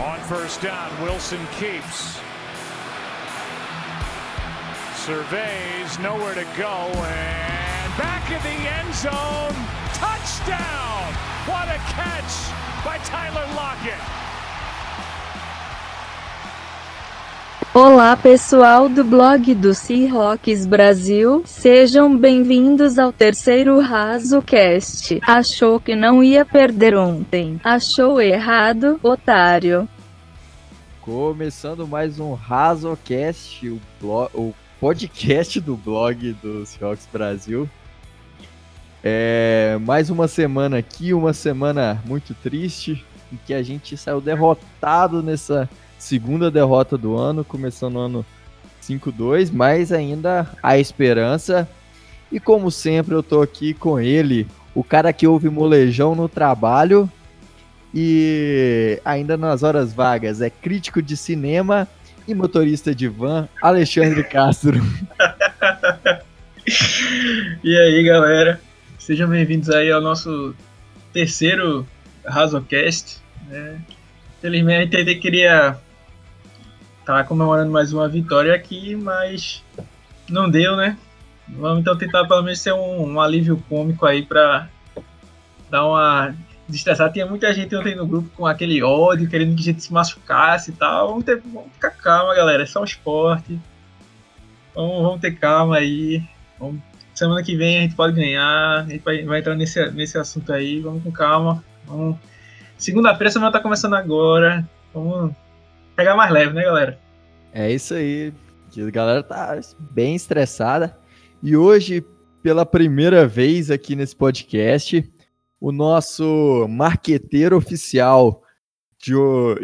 On first down, Wilson keeps. Surveys, nowhere to go, and back in the end zone. Touchdown! What a catch by Tyler Lockett. Olá pessoal do blog do Seahawks Brasil, sejam bem-vindos ao terceiro RazoCast. Achou que não ia perder ontem, achou errado, otário. Começando mais um RazoCast, o, o podcast do blog do Seahawks Brasil. É, mais uma semana aqui, uma semana muito triste, em que a gente saiu derrotado nessa segunda derrota do ano, começando o ano 5-2, mas ainda há esperança. E como sempre, eu tô aqui com ele, o cara que ouve molejão no trabalho e ainda nas horas vagas é crítico de cinema e motorista de van, Alexandre Castro. e aí, galera? Sejam bem-vindos aí ao nosso terceiro Razocast. Né? Infelizmente, eu queria tá comemorando mais uma vitória aqui, mas não deu, né? Vamos então tentar pelo menos ser um, um alívio cômico aí pra dar uma destressar. Tinha muita gente ontem no grupo com aquele ódio, querendo que a gente se machucasse e tal. Vamos, ter, vamos ficar calma, galera. É só um esporte. Vamos, vamos ter calma aí. Vamos, semana que vem a gente pode ganhar. A gente vai, vai entrar nesse, nesse assunto aí. Vamos com calma. Segunda-feira, semana tá começando agora. Vamos pegar mais leve, né, galera? É isso aí. A galera tá bem estressada. E hoje, pela primeira vez aqui nesse podcast, o nosso marqueteiro oficial de,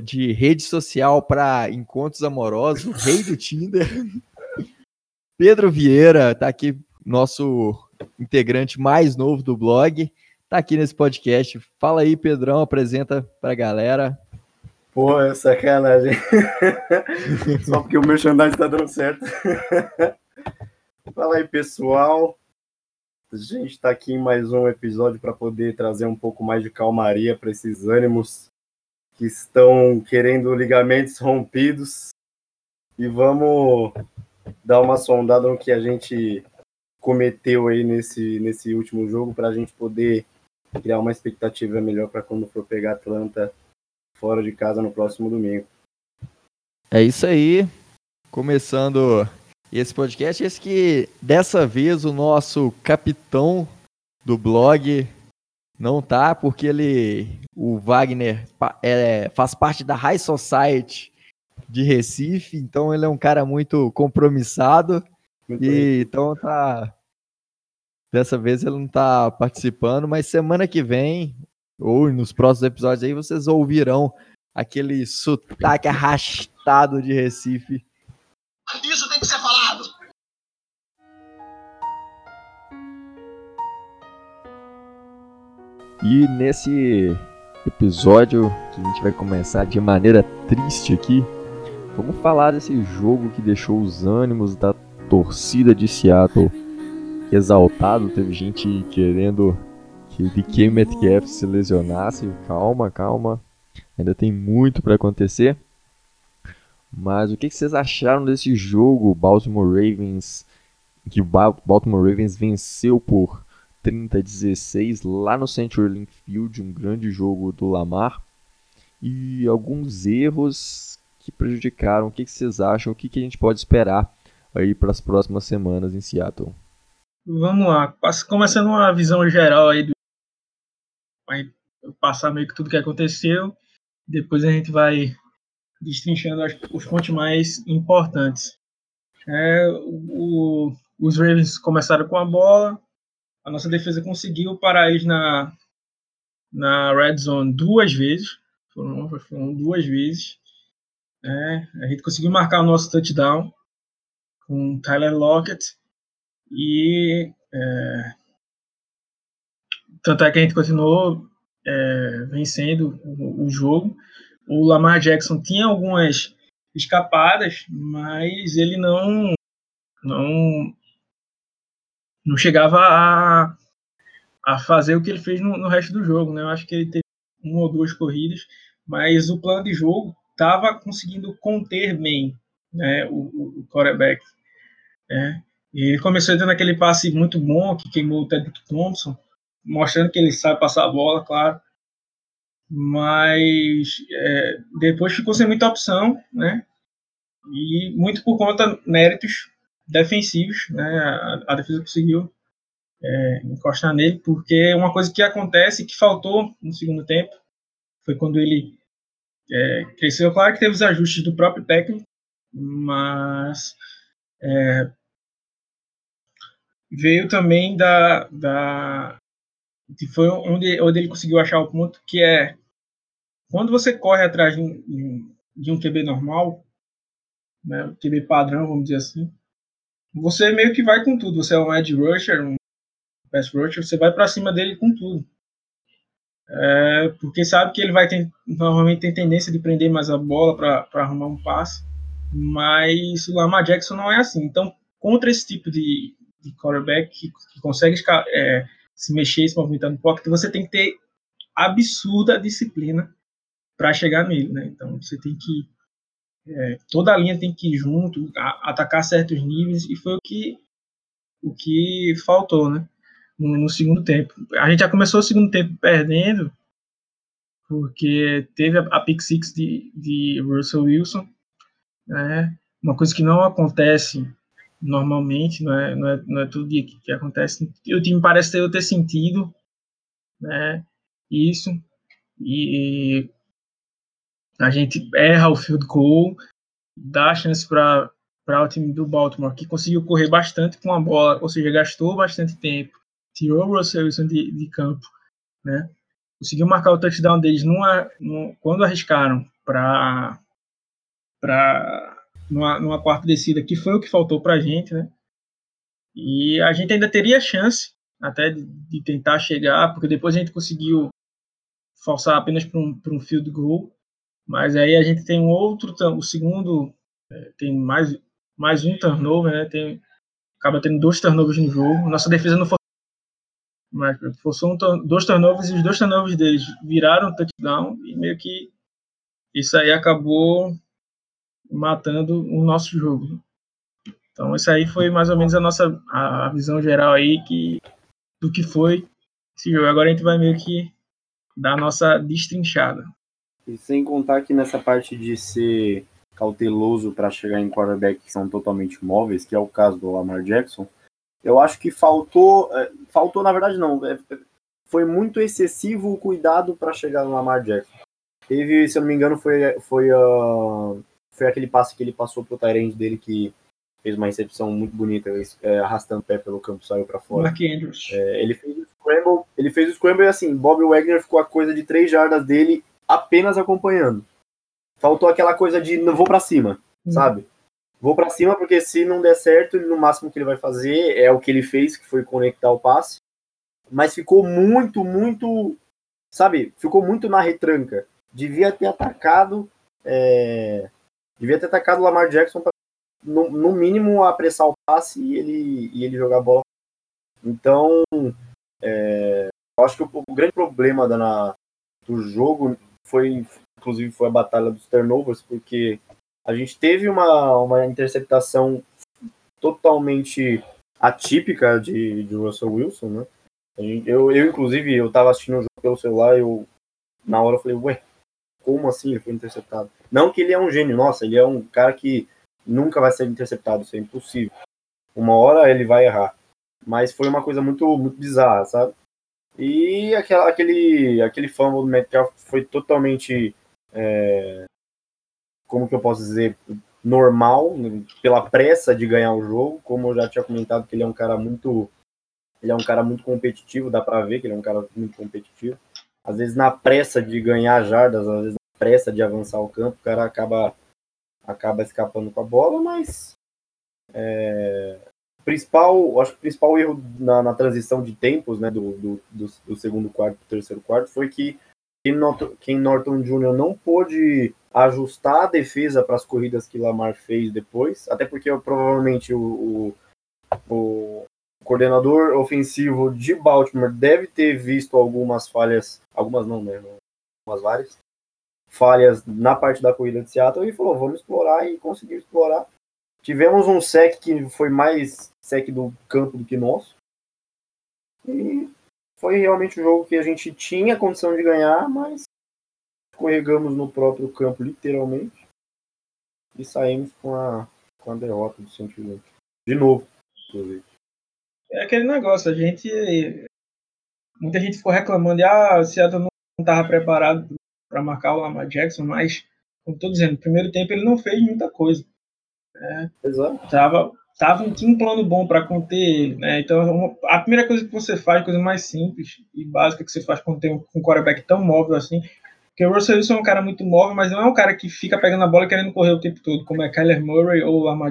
de rede social para encontros amorosos, o rei do Tinder, Pedro Vieira, tá aqui, nosso integrante mais novo do blog, tá aqui nesse podcast. Fala aí, Pedrão, apresenta pra galera. Pô, é sacanagem. Só porque o merchandising tá dando certo. Fala aí, pessoal. A gente está aqui em mais um episódio para poder trazer um pouco mais de calmaria para esses ânimos que estão querendo ligamentos rompidos. E vamos dar uma sondada no que a gente cometeu aí nesse, nesse último jogo para a gente poder criar uma expectativa melhor para quando for pegar Atlanta fora de casa no próximo domingo. É isso aí. Começando esse podcast, esse que dessa vez o nosso capitão do blog não tá, porque ele, o Wagner, é, faz parte da High Society de Recife, então ele é um cara muito compromissado. Muito e então tá. Dessa vez ele não tá participando, mas semana que vem ou nos próximos episódios aí, vocês ouvirão aquele sotaque arrastado de Recife. Isso tem que ser falado! E nesse episódio que a gente vai começar de maneira triste aqui, vamos falar desse jogo que deixou os ânimos da torcida de Seattle exaltado. Teve gente querendo que DK Metcalf se lesionasse. Calma, calma. Ainda tem muito para acontecer. Mas o que vocês acharam desse jogo? Baltimore Ravens, que Baltimore Ravens venceu por 30 a 16 lá no CenturyLink Field, um grande jogo do Lamar. E alguns erros que prejudicaram. O que vocês acham? O que a gente pode esperar aí para as próximas semanas em Seattle? Vamos lá, começando uma visão geral aí do vai passar meio que tudo que aconteceu. Depois a gente vai destrinchando os pontos mais importantes. É, o, os Ravens começaram com a bola, a nossa defesa conseguiu parar eles na, na red zone duas vezes, foram, foram duas vezes. É, a gente conseguiu marcar o nosso touchdown com Tyler Lockett e é, tanto é que a gente continuou é, vencendo o, o, jogo. O Lamar Jackson tinha algumas escapadas, mas ele não não não chegava a, a fazer o que ele fez no, no resto do jogo, né? Eu acho que ele teve uma ou duas corridas, mas o plano de jogo estava conseguindo conter bem né, o, o quarterback. Né? E ele começou dando aquele passe muito bom que queimou o Tedrick Thompson, mostrando que ele sabe passar a bola, claro. Mas é, depois ficou sem muita opção, né? E muito por conta méritos defensivos, né? A, a defesa conseguiu é, encostar nele, porque uma coisa que acontece que faltou no segundo tempo foi quando ele é, cresceu. Claro que teve os ajustes do próprio técnico, mas é, veio também da, da que foi onde, onde ele conseguiu achar o ponto que é quando você corre atrás de um, de um QB normal, né, QB padrão, vamos dizer assim, você meio que vai com tudo. Você é um edge rusher, um pass rusher, você vai para cima dele com tudo. É, porque sabe que ele vai ter, normalmente tem tendência de prender mais a bola para arrumar um passe, mas o Lamar Jackson não é assim. Então, contra esse tipo de, de quarterback que, que consegue é, se mexer, se movimentar no pocket, você tem que ter absurda disciplina para chegar nele, né? Então, você tem que é, toda a linha tem que ir junto, a, atacar certos níveis e foi o que o que faltou, né? No, no, segundo tempo. A gente já começou o segundo tempo perdendo porque teve a, a pick six de, de Russell Wilson, né? Uma coisa que não acontece normalmente, não é, não é, não é todo dia que, que acontece. E o time parece ter, ter sentido, né? Isso e a gente erra o field goal, dá chance para o time do Baltimore, que conseguiu correr bastante com a bola, ou seja, gastou bastante tempo, tirou o Russell Wilson de, de campo, né? Conseguiu marcar o touchdown deles numa, numa quando arriscaram para para numa, numa quarta descida, que foi o que faltou para a gente, né? E a gente ainda teria chance até de, de, tentar chegar, porque depois a gente conseguiu forçar apenas para um, um field goal, mas aí a gente tem um outro, o segundo, é, tem mais, mais um turnover, né? Tem, acaba tendo dois turnovers no jogo. Nossa defesa não forçou, mas forçou um, dois turnovers e os dois turnovers deles viraram touchdown e meio que isso aí acabou matando o nosso jogo. Então isso aí foi mais ou menos a nossa a visão geral aí que do que foi esse jogo. Agora a gente vai meio que dar a nossa destrinchada. E sem contar que nessa parte de ser cauteloso para chegar em quarterback que são totalmente móveis, que é o caso do Lamar Jackson, eu acho que faltou, é, faltou na verdade não, é, foi muito excessivo o cuidado para chegar no Lamar Jackson. Teve, se eu não me engano, foi, foi, uh, foi aquele passe que ele passou pro Tyrande dele que fez uma recepção muito bonita, é, arrastando o pé pelo campo, saiu para fora. Mark Andrews. É, ele fez o scramble, ele fez o scramble e assim, Bob Wagner ficou a coisa de três jardas dele apenas acompanhando. Faltou aquela coisa de não vou para cima, uhum. sabe? Vou para cima porque se não der certo, no máximo que ele vai fazer é o que ele fez, que foi conectar o passe. Mas ficou muito, muito, sabe? Ficou muito na retranca. Devia ter atacado, é... devia ter atacado o Lamar Jackson para no, no, mínimo apressar o passe e ele, e ele jogar a bola. Então, é... eu acho que o, o grande problema da, na, do jogo foi, inclusive, foi a batalha dos turnovers, porque a gente teve uma, uma interceptação totalmente atípica de, de Russell Wilson, né? Eu, eu, inclusive, eu tava assistindo o jogo pelo celular e eu, na hora eu falei, ué, como assim ele foi interceptado? Não que ele é um gênio, nossa, ele é um cara que nunca vai ser interceptado, isso é impossível. Uma hora ele vai errar. Mas foi uma coisa muito, muito bizarra, sabe? E aquela, aquele, aquele fumble do Metcalf foi totalmente, é, como que eu posso dizer, normal, pela pressa de ganhar o jogo, como eu já tinha comentado que ele é um cara muito ele é um cara muito competitivo, dá para ver que ele é um cara muito competitivo. Às vezes na pressa de ganhar jardas, às vezes na pressa de avançar o campo, o cara acaba acaba escapando com a bola, mas é, principal, acho que o principal erro na, na transição de tempos, né, do, do, do, do segundo quarto para o terceiro quarto, foi que Ken Norton, Ken Norton Jr. não pôde ajustar a defesa para as corridas que Lamar fez depois, até porque provavelmente o, o, o, coordenador ofensivo de Baltimore deve ter visto algumas falhas, algumas não, né, algumas várias, falhas na parte da corrida de Seattle e falou, vamos explorar e conseguiu explorar. Tivemos um sec que foi mais sec do campo do que nosso. E foi realmente o jogo que a gente tinha condição de ganhar, mas escorregamos no próprio campo, literalmente. E saímos com a, com a derrota do sentimento. De novo, inclusive. É aquele negócio, a gente. Muita gente ficou reclamando de ah, o Seattle não estava preparado para marcar o Lamar Jackson, mas, como estou dizendo, no primeiro tempo ele não fez muita coisa. É, Exato. Tava, tava, tinha um plano bom para conter né? Então, a primeira coisa que você faz, coisa mais simples e básica que você faz quando tem um, um quarterback tão móvel assim, porque o Russell Wilson é um cara muito móvel, mas não é um cara que fica pegando a bola querendo correr o tempo todo, como é Kyler Murray ou Lamar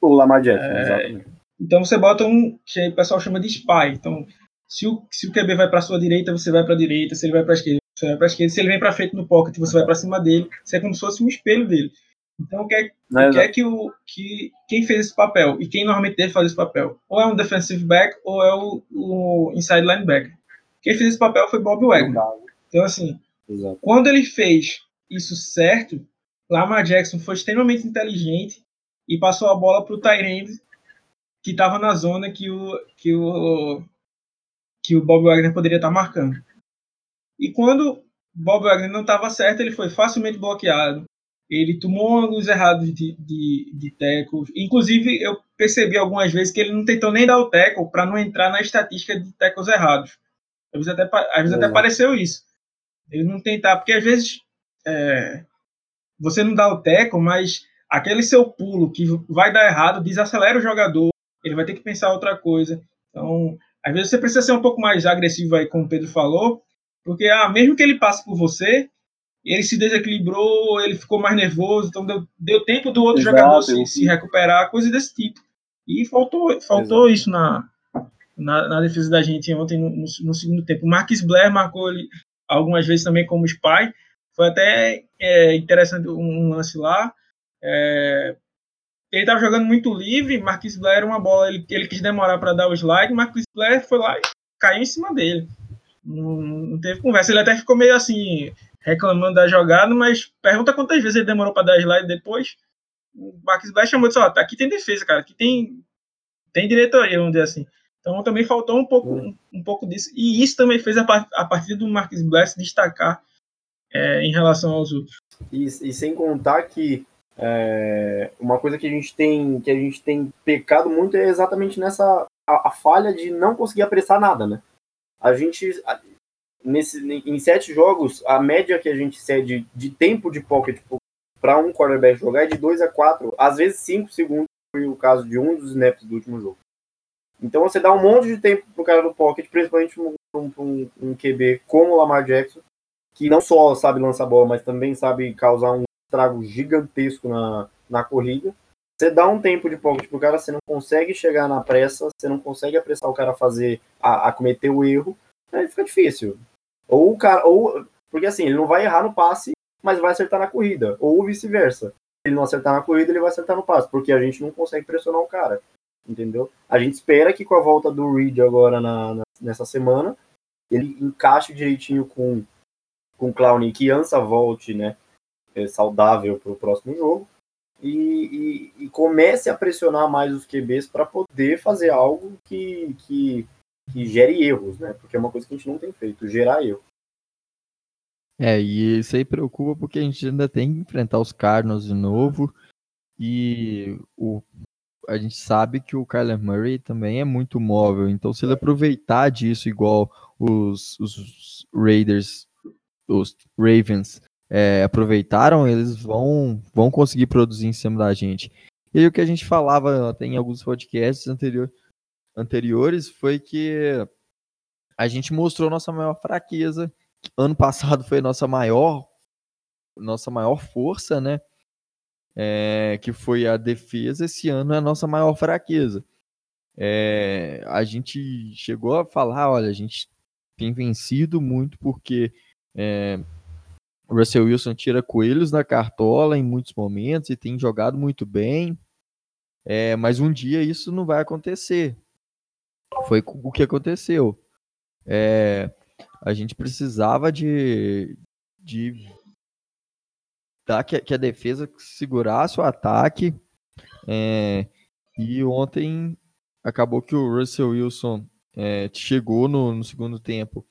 O Lamar Jackson, é, exatamente. Então você bota um que o pessoal chama de spy. Então, se o, se o QB vai para sua direita, você vai para a direita. Se ele vai para a esquerda, você vai para a esquerda. Se ele vem para frente no pocket, você vai para cima dele. Você é como se fosse um espelho dele. Então, o que é, que, é que, o, que quem fez esse papel e quem normalmente deve fazer esse papel? Ou é um defensive back ou é o, o inside linebacker. Quem fez esse papel foi Bob Wagner. Então, assim, Exato. quando ele fez isso certo, Lamar Jackson foi extremamente inteligente e passou a bola para o Tyrande que estava na zona que o, que o, que o Bob Wagner poderia estar tá marcando. E quando Bob Wagner não estava certo, ele foi facilmente bloqueado. Ele tomou ângulos errados de, de, de tackles. Inclusive, eu percebi algumas vezes que ele não tentou nem dar o tackle para não entrar na estatística de tackles errados. Às vezes até, às vezes até pareceu isso. Ele não tentar, porque às vezes é, você não dá o tackle, mas aquele seu pulo que vai dar errado desacelera o jogador ele vai ter que pensar outra coisa. Então, às vezes você precisa ser um pouco mais agressivo aí, como o Pedro falou, porque ah, mesmo que ele passe por você, ele se desequilibrou, ele ficou mais nervoso, então deu, deu tempo do outro Exato, jogador se, se, recuperar, coisa desse tipo. E faltou, faltou isso na, na, na, defesa da gente ontem no, no, no segundo tempo. O Marquis Blair marcou ele algumas vezes também como spy. Foi até é, interessante um, um lance lá. É, ele estava jogando muito livre, Marquis Blair era uma bola, ele, ele quis demorar para dar o slide, Marquis Blair foi lá e caiu em cima dele. Não, não, teve conversa. Ele até ficou meio assim, reclamando da jogada, mas pergunta quantas vezes ele demorou para dar slide depois. O Marquis Blair chamou de, ó, aqui tem defesa, cara, aqui tem, tem diretoria, vamos dizer assim. Então também faltou um pouco, um, um pouco disso. E isso também fez a, a partir do Marquis Blair se destacar é, em relação aos outros. E, e sem contar que é, uma coisa que a gente tem que a gente tem pecado muito é exatamente nessa a, a falha de não conseguir apressar nada, né? A gente nesse em sete jogos a média que a gente cede de tempo de pocket para um quarterback jogar é de 2 a 4, às vezes 5 segundos, foi o caso de um dos snaps do último jogo. Então você dá um monte de tempo pro cara do pocket, principalmente um, um, um QB como o Lamar Jackson, que não só sabe lançar bola, mas também sabe causar um estrago gigantesco na, na corrida. Você dá um tempo de pocket pro cara, você não consegue chegar na pressa, você não consegue apressar o cara a fazer, a, a cometer o erro, aí fica difícil. Ou o cara, ou, porque assim, ele não vai errar no passe, mas vai acertar na corrida, ou vice-versa. Ele não acertar na corrida, ele vai acertar no passe, porque a gente não consegue pressionar o cara, entendeu? A gente espera que com a volta do Reed agora na, na nessa semana, ele encaixe direitinho com, com Clown e que Ansa volte, né? É, saudável para o próximo jogo e, e, e, comece a pressionar mais os QBs para poder fazer algo que, que, que gere erros, né? Porque é uma coisa que a gente não tem feito, gerar erro. É, e isso aí preocupa porque a gente ainda tem que enfrentar os Cardinals de novo. E o, a gente sabe que o Kyler Murray também é muito móvel. Então, se ele aproveitar disso, igual os, os Raiders, os Ravens é, aproveitaram, eles vão, vão conseguir produzir em cima da gente. E o que a gente falava até em alguns podcasts anterior, anteriores foi que a gente mostrou nossa maior fraqueza. Ano passado foi nossa maior nossa maior força, né? É, que foi a defesa. Esse ano é a nossa maior fraqueza. É, a gente chegou a falar, olha, a gente tem vencido muito porque é, o Russell Wilson tira coelhos na cartola em muitos momentos e tem jogado muito bem. É, mas um dia isso não vai acontecer. Foi o que aconteceu. É, a gente precisava de, de evitar que, que a defesa segurasse o ataque. É, e ontem acabou que o Russell Wilson é, chegou no, no, segundo tempo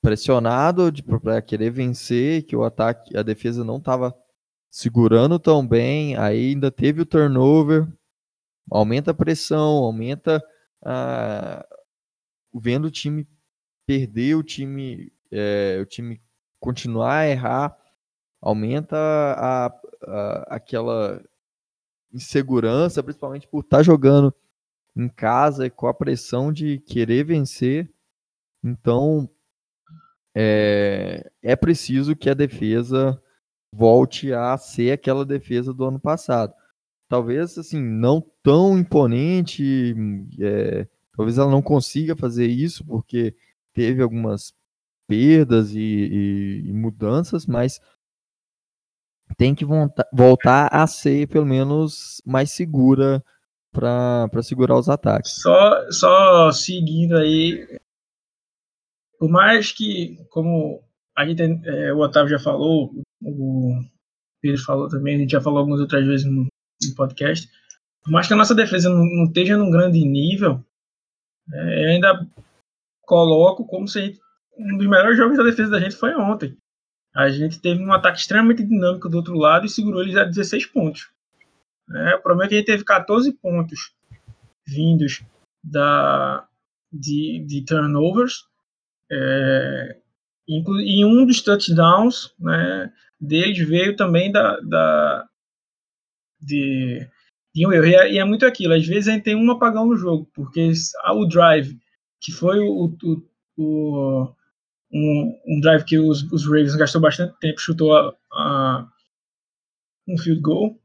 pressionado para querer vencer, que o ataque, a defesa não estava segurando tão bem, aí ainda teve o turnover, aumenta a pressão, aumenta a, vendo o time perder, o time, é, o time continuar a errar, aumenta a, a, aquela insegurança, principalmente por estar tá jogando em casa e com a pressão de querer vencer. Então, é, é preciso que a defesa volte a ser aquela defesa do ano passado. Talvez, assim, não tão imponente, é, talvez ela não consiga fazer isso, porque teve algumas perdas e, e, e mudanças, mas tem que voltar a ser, pelo menos, mais segura para segurar os ataques. Só, só seguindo aí, por mais que, como a gente, é, o Otávio já falou, o Pedro falou também, a gente já falou algumas outras vezes no, no podcast, por mais que a nossa defesa não, não esteja num grande nível, é, eu ainda coloco como se um dos melhores jogos da defesa da gente foi ontem. A gente teve um ataque extremamente dinâmico do outro lado e segurou eles a 16 pontos. É, o problema é que a gente teve 14 pontos vindos da, de, de turnovers. É, e um dos touchdowns né, deles veio também da, da de, de um erro. E é, e é, muito aquilo, às vezes a gente tem um apagão no jogo, porque o drive, que foi o, o, o um, um, drive que os, os, Ravens gastou bastante tempo, chutou a, a, um field goal.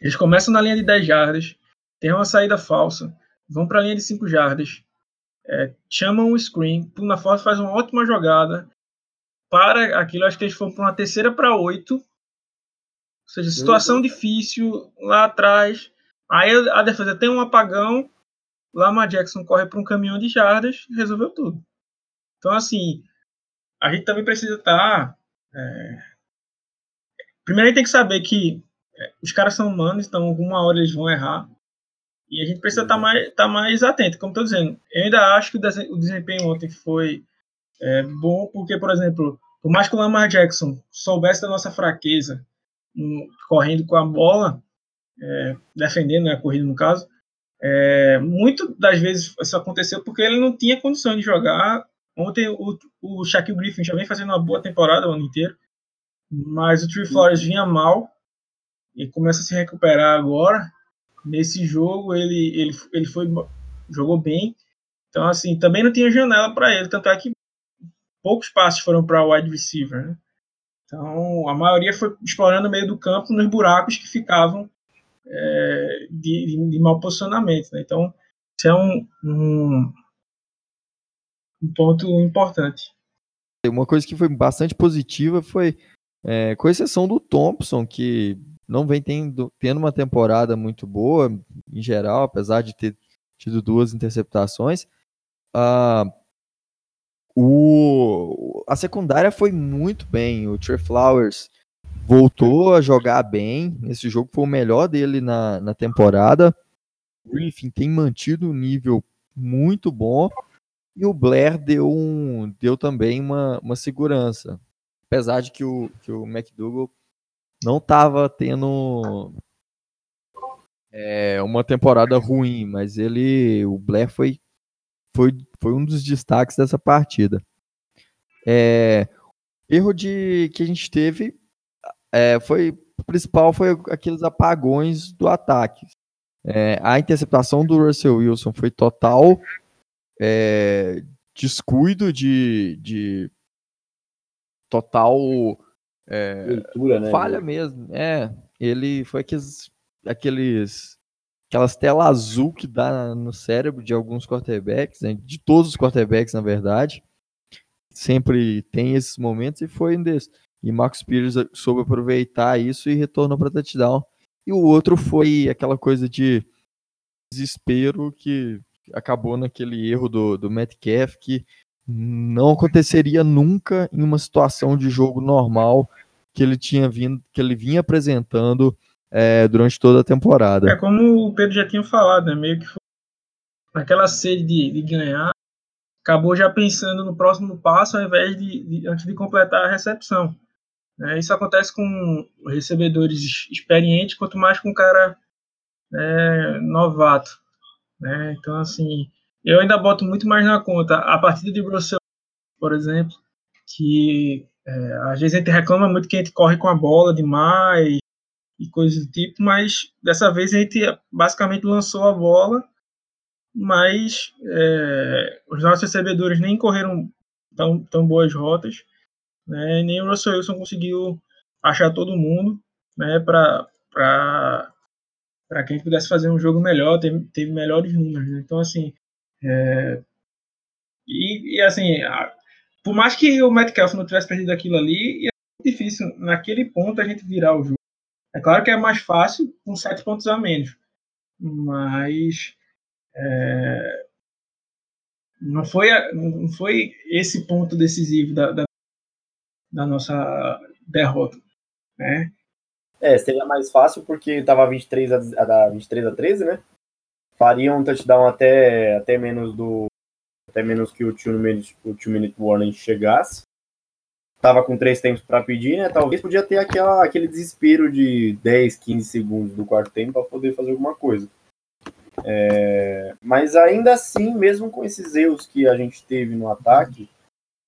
Eles começam na linha de 10 jardas, tem uma saída falsa, vão para a linha de 5 jardas, é, chamam o screen, Puna Forte faz uma ótima jogada, para aquilo, acho que eles foram para uma terceira para 8, ou seja, situação uhum. difícil lá atrás. Aí a defesa tem um apagão, Lama Jackson corre para um caminhão de jardas, resolveu tudo. Então, assim, a gente também precisa estar. Tá, é... Primeiro, a gente tem que saber que é, os caras são humanos, então alguma hora eles vão errar. E a gente precisa estar tá mais, tá mais atento. Como estou dizendo, eu ainda acho que o desempenho ontem foi é, bom, porque, por exemplo, por mais que o Lamar Jackson soubesse da nossa fraqueza um, correndo com a bola, é, defendendo né, a corrida no caso, é, muito das vezes isso aconteceu porque ele não tinha condição de jogar. Ontem o, o Shaquille Griffin já vem fazendo uma boa temporada o ano inteiro, mas o Trey Flores vinha mal e começa a se recuperar agora. Nesse jogo ele, ele, ele foi jogou bem. Então assim, também não tinha janela para ele, tanto é que poucos passes foram para wide receiver, né? Então, a maioria foi explorando o meio do campo nos buracos que ficavam é, de, de, de mau posicionamento. Né? Então, isso é um, um, um, ponto importante. Uma coisa que foi bastante positiva foi, é, com exceção do Thompson, que não vem tendo, tendo uma temporada muito boa, em geral, apesar de ter tido duas interceptações, uh, o, a secundária foi muito bem. O Trey Flowers voltou a jogar bem. Esse jogo foi o melhor dele na, na temporada. Griffin tem mantido um nível muito bom. E o Blair deu, um, deu também uma, uma segurança. Apesar de que o, que o McDougall não estava tendo é, uma temporada ruim, mas ele, o Blair foi, foi, foi um dos destaques dessa partida. É, erro de que a gente teve é, foi o principal foi aqueles apagões do ataque. É, a interceptação do Russell Wilson foi total é, descuido de, de total é, Leitura, né, falha mesmo. É, ele foi aqueles, aqueles aquelas telas azul que dá no cérebro de alguns quarterbacks, né, de todos os quarterbacks na verdade. Sempre tem esses momentos e foi um desses. E Marcos Pires soube aproveitar isso e retornou para touchdown. E o outro foi aquela coisa de desespero que acabou naquele erro do, do Metcalf que não aconteceria nunca em uma situação de jogo normal que ele tinha vindo, que ele vinha apresentando é, durante toda a temporada. É como o Pedro já tinha falado, né? Meio que foi naquela sede de, de ganhar, acabou já pensando no próximo passo ao invés de, de antes de completar a recepção. Né? Isso acontece com recebedores experientes, quanto mais com um cara né, novato. Né? Então, assim, eu ainda boto muito mais na conta a partida de Russell, por exemplo, que é, às vezes a gente reclama muito que a gente corre com a bola demais e coisas do tipo, mas dessa vez a gente basicamente lançou a bola, mas é, os nossos recebedores nem correram tão, tão boas rotas, né, nem o Russell Wilson conseguiu achar todo mundo né, para para que a gente pudesse fazer um jogo melhor, teve, teve melhores números. Né? Então, assim, é, e, e, assim, por mais que o Metcalf não tivesse perdido aquilo ali, é difícil naquele ponto a gente virar o jogo. É claro que é mais fácil com sete pontos a menos, mas é, não, foi, não foi esse ponto decisivo da, da, da nossa derrota. Né? É, seria mais fácil porque estava 23 a, a, 23 a 13, né? Faria um touchdown até, até menos do até menos que o two minute, minute warning chegasse. Tava com três tempos para pedir, né? Talvez podia ter aquela, aquele desespero de 10, 15 segundos do quarto tempo para poder fazer alguma coisa. É, mas ainda assim, mesmo com esses erros que a gente teve no ataque,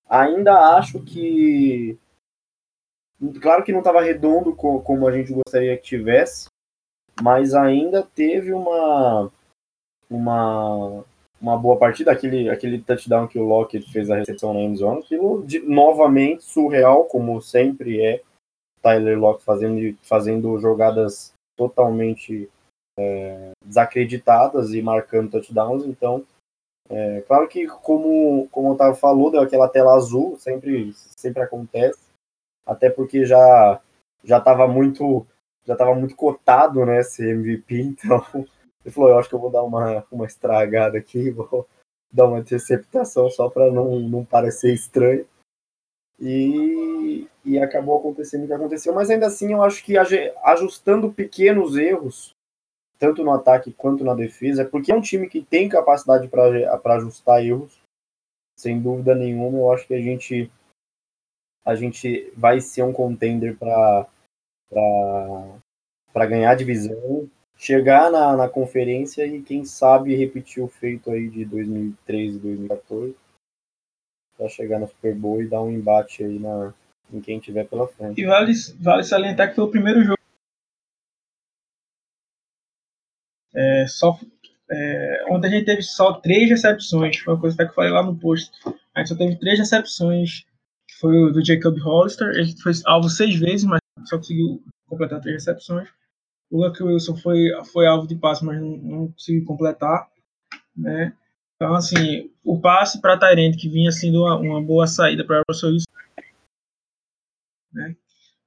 ainda acho que Claro que não estava redondo como a gente gostaria que tivesse, mas ainda teve uma uma uma boa partida, aquele, aquele touchdown que o Lockett fez a recepção na endzone, aquilo de, novamente surreal, como sempre é Tyler Lockett fazendo, fazendo jogadas totalmente é, desacreditadas e marcando touchdowns, então é, claro que como, como o Otávio falou, deu aquela tela azul, sempre, sempre acontece, até porque já já estava muito já estava muito cotado né esse MVP então ele falou eu acho que eu vou dar uma uma estragada aqui vou dar uma interceptação só para não não parecer estranho. E, e acabou acontecendo o que aconteceu mas ainda assim eu acho que ajustando pequenos erros tanto no ataque quanto na defesa porque é um time que tem capacidade para ajustar erros sem dúvida nenhuma eu acho que a gente a gente vai ser um contender para ganhar a divisão, chegar na, na conferência e quem sabe repetir o feito aí de 2013 e 2014 para chegar no Super Bowl e dar um embate aí na, em quem tiver pela frente. E vale, vale salientar que foi o primeiro jogo. É, só, é, onde a gente teve só três recepções, foi uma coisa que eu falei lá no post. A gente só teve três recepções foi o do Jacob Hollister. Ele foi alvo seis vezes, mas só conseguiu completar três recepções. O Lucky Wilson foi, foi alvo de passe, mas não, não conseguiu completar. Né? Então, assim, o passe para Tyrant, que vinha sendo uma, uma boa saída para Russell Wilson. Né?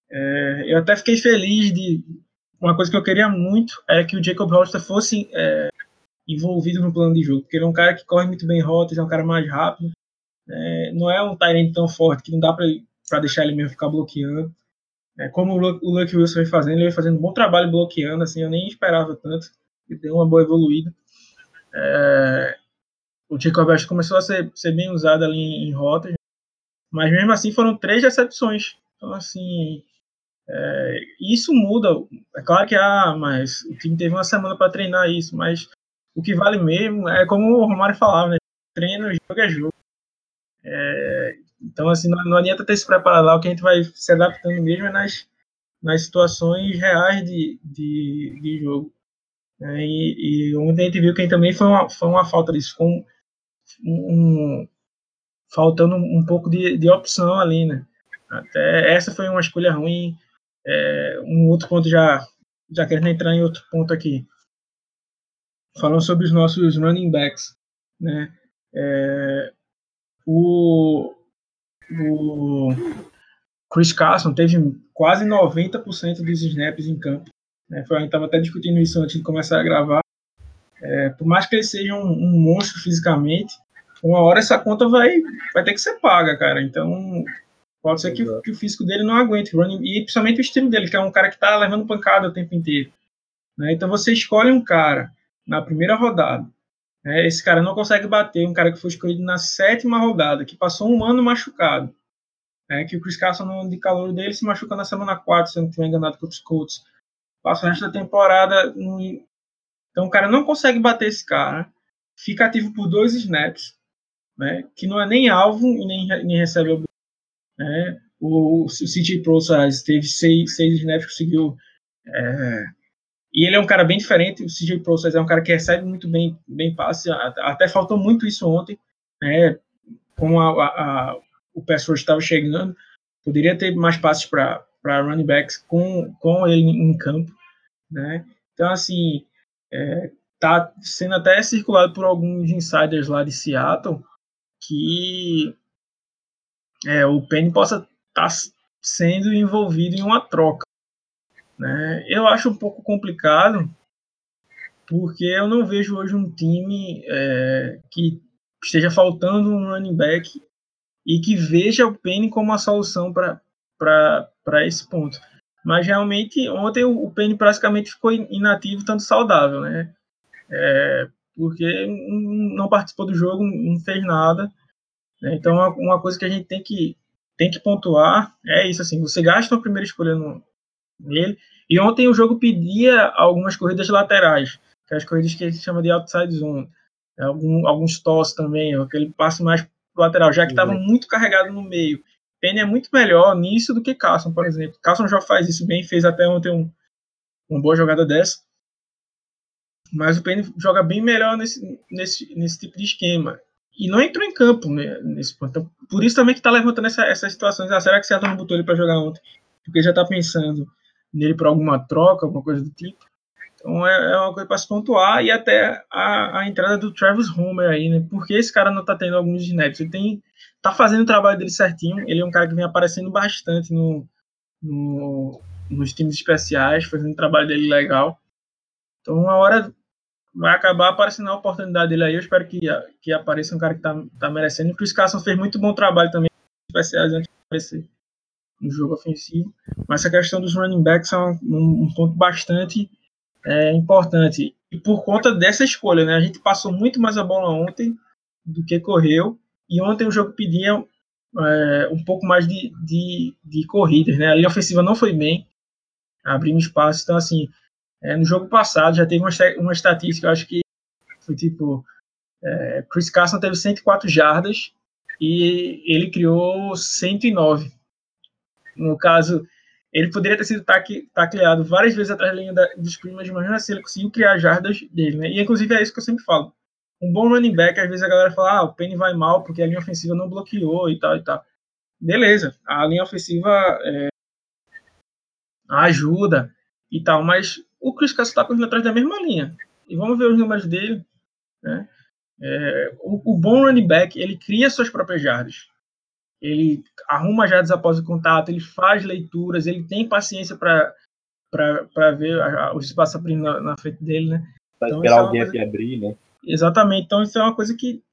É, eu até fiquei feliz de. Uma coisa que eu queria muito era que o Jacob Hollister fosse é, envolvido no plano de jogo, porque ele é um cara que corre muito bem rotas, é um cara mais rápido. É, não é um Tyrant tão forte que não dá para deixar ele mesmo ficar bloqueando. É, como o, Luke Wilson vem fazendo, ele vem fazendo um bom trabalho bloqueando, assim, eu nem esperava tanto. Ele deu uma boa evoluída. É, o Chico Alberto começou a ser, ser bem usado ali em, em rotas, mas mesmo assim foram três recepções. Então, assim, é, isso muda. É claro que, ah, mas o time teve uma semana para treinar isso, mas o que vale mesmo é como o Romário falava, né? Treino, jogo é jogo. É, então, assim, não, não adianta ter se preparado lá, o que a gente vai se adaptando mesmo é nas, nas situações reais de, de, de jogo. É, e, e ontem a gente viu que também foi uma, foi uma falta disso, com um, um, faltando um pouco de, de opção ali, né? Até essa foi uma escolha ruim. É, um outro ponto já, já querendo entrar em outro ponto aqui. Falando sobre os nossos running backs, né? É, o, o Chris Carson teve quase 90% dos snaps em campo. Né? a gente estava até discutindo isso antes de começar a gravar. É, por mais que ele seja um, um, monstro fisicamente, uma hora essa conta vai, vai ter que ser paga, cara. Então, Pode ser que, que o físico dele não aguente. Running, e principalmente o estilo dele, que é um cara que tá levando pancada o tempo inteiro. né? Então você escolhe um cara na primeira rodada. Né? Esse cara não consegue bater, um cara que foi escolhido na sétima rodada, que passou um ano machucado. né? Que o Chris Carson, de calor dele, se machuca na semana 4, se não estiver enganado, contra os Colts. Passa o resto da temporada. no- Então o cara não consegue bater esse cara. Fica ativo por dois snaps, né? que não é nem alvo e nem, nem recebe a né? O, o CJ Process teve seis, seis snaps, conseguiu. é, e ele é um cara bem diferente. O CJ Process é um cara que recebe muito bem, bem passe. Até faltou muito isso ontem, né? Como a, a, a- o pass estava chegando, poderia ter mais passes para running backs com, com ele em campo, né? Então, assim, é, tá sendo até circulado por alguns insiders lá de Seattle que é, o Penny possa estar sendo envolvido em uma troca. Né? Eu acho um pouco complicado, porque eu não vejo hoje um time é, que esteja faltando um running back e que veja o Penny como a solução para esse ponto. Mas realmente, ontem o Penny praticamente ficou in- inativo, tanto saudável, né? É, porque não participou do jogo, não fez nada. né? Então, uma, coisa que a gente tem que, tem que pontuar é isso, assim, você gasta uma primeira escolha no, nele, e ontem o jogo pedia algumas corridas laterais, que é as corridas que gente chama de outside zone, né? Algum, alguns toss também, aquele passe mais pro lateral, já que estava muito carregado no meio. Penny é muito melhor nisso do que Carson, por exemplo. Carson já faz isso bem, fez até ontem um, uma boa jogada dessa. Mas o Penny joga bem melhor nesse, nesse, nesse tipo de esquema. E não entrou em campo né, nesse ponto. Então, por isso também que está levantando essa, essas situações. Ah, será que Seattle não botou ele para jogar ontem? Porque já está pensando nele para alguma troca, alguma coisa do tipo. Então é, é uma coisa para se pontuar. E até a, a entrada do Travis Homer aí, né? Porque esse cara não está tendo alguns snaps. Ele tem, tá fazendo o trabalho dele certinho. Ele é um cara que vem aparecendo bastante no, no, nos times especiais, fazendo o trabalho dele legal. Então, uma hora vai acabar aparecendo a oportunidade dele aí. Eu espero que, que apareça um cara que tá, tá merecendo. O Chris Carson fez muito bom trabalho também especiais antes de aparecer no jogo ofensivo. Mas essa questão dos running backs é um, um, um ponto bastante é, importante. E por conta dessa escolha, né? A gente passou muito mais a bola ontem do que correu. E ontem o jogo pedia é, um pouco mais de, de, de corridas, né? A linha ofensiva não foi bem, abrindo espaço. Então, assim, é, no jogo passado já teve uma, uma estatística, eu acho que foi tipo: é, Chris Carson teve 104 jardas e ele criou 109. No caso, ele poderia ter sido taque, tacleado várias vezes atrás da linha da, dos scrimmage, mas assim ele conseguiu criar jardas dele, né? E inclusive é isso que eu sempre falo. Um bom running back, às vezes a galera fala, ah, o Penny vai mal porque a linha ofensiva não bloqueou e tal e tal. Beleza, a linha ofensiva é, ajuda e tal, mas o Chris Carson está correndo atrás da mesma linha. E vamos ver os números dele. Né? É, o, o, bom running back, ele cria suas próprias jardas. Ele arruma jardas após o contato, ele faz leituras, ele tem paciência para ver a, a, os espaços abrindo na, na, frente dele. Né? Para então, esperar é o gap coisa... abrir, né? Exatamente. Então, isso é uma coisa que,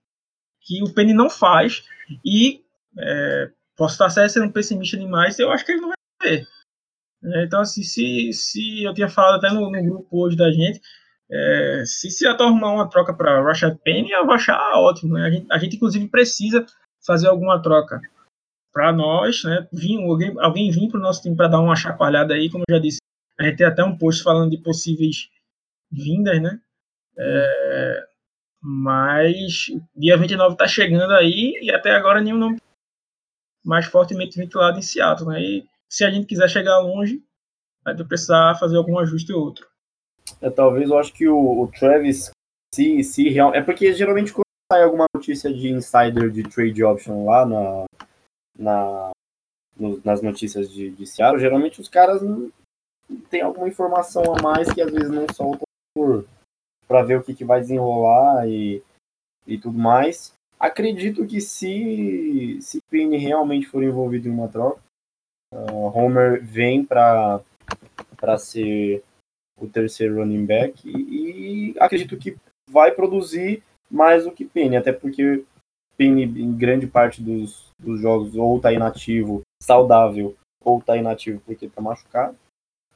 que o Penny não faz. E é, posso estar sendo pessimista demais, eu acho que ele não vai ver. Então, assim, se, se eu tinha falado até no, no grupo hoje da gente, é, se se arrumar uma troca para Rashad Penny, eu vou achar ótimo. Né? A, gente, a gente, inclusive, precisa fazer alguma troca para nós, né? Vir, alguém, alguém vir para o nosso time para dar uma chacoalhada aí, como eu já disse. A gente tem até um post falando de possíveis vindas, né? É, mas dia 29 está chegando aí e até agora nenhum nome mais fortemente ventilado em Seattle, né? E se a gente quiser chegar longe, vai precisar fazer algum ajuste ou outro. É, talvez eu acho que o, o Travis, se, se real... é porque geralmente quando sai alguma notícia de insider de trade option lá na, na no, nas notícias de, de Seattle, geralmente os caras não, alguma informação a mais que às vezes não soltam por para ver o que, que vai desenrolar e, e tudo mais. Acredito que se se Penny realmente for envolvido em uma troca, Uh, Homer vem para ser o terceiro running back e, e, acredito que vai produzir mais do que Penny, até porque Penny em grande parte dos, dos jogos ou está inativo, saudável ou tá inativo porque tá machucado.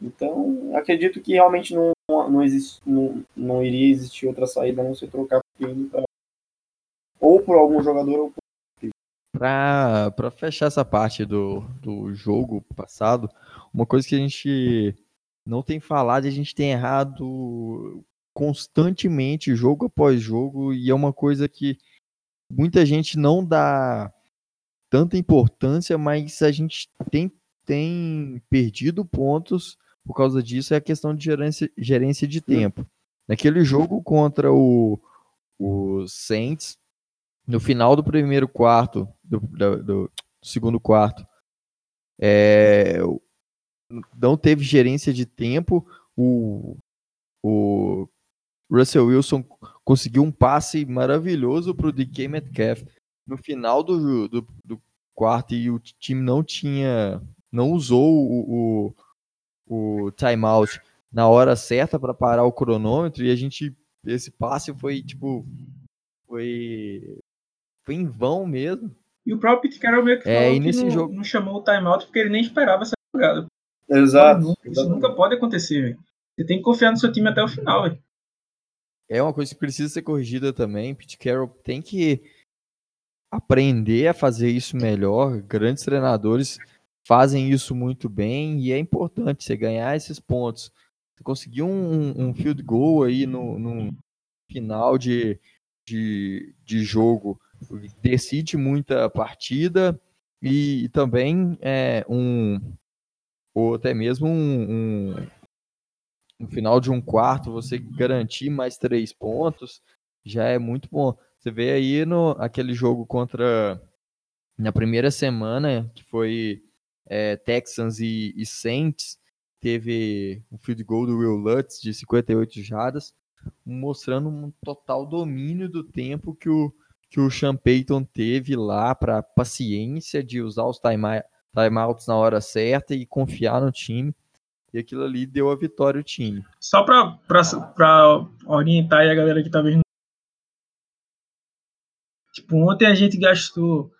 Então, acredito que realmente não, não, existe, não, não iria existir outra saída a não ser trocar pra, ou por algum jogador ou por para fechar essa parte do, do jogo passado, uma coisa que a gente não tem falado e a gente tem errado constantemente, jogo após jogo, e é uma coisa que muita gente não dá tanta importância, mas a gente tem, tem perdido pontos por causa disso, é a questão de gerência, gerência de tempo. Naquele jogo contra o, o Saints, no final do primeiro quarto, do, do, do segundo quarto, é, não teve gerência de tempo. O, o Russell Wilson conseguiu um passe maravilhoso para o DK Metcalf no final do, do, do, quarto e o time não tinha, não usou o, o, o timeout na hora certa para parar o cronômetro e a gente esse passe foi tipo foi foi em vão mesmo. E o próprio Pete Carroll meio que é, falou que não, jogo... não chamou o timeout porque ele nem esperava essa jogada. Exato. Isso nunca pode acontecer, véio. Você tem que confiar no seu time até o final, véio. É uma coisa que precisa ser corrigida também. Pete Carroll tem que aprender a fazer isso melhor. Grandes treinadores fazem isso muito bem e é importante você ganhar esses pontos. Você conseguir um, um field goal aí no, no final de, de, de jogo decide muita partida e, e também é um ou até mesmo um, um, no final de um quarto você garantir mais três pontos já é muito bom. Você vê aí no aquele jogo contra na primeira semana que foi é, Texans e, e, Saints teve um field goal do Will Lutz de 58 jardas, mostrando um total domínio do tempo que o que o Sean Payton teve lá para paciência de usar os time timeouts na hora certa e confiar no time. E aquilo ali deu a vitória ao time. Só para orientar a galera que tá vendo. Tipo, ontem a gente gastou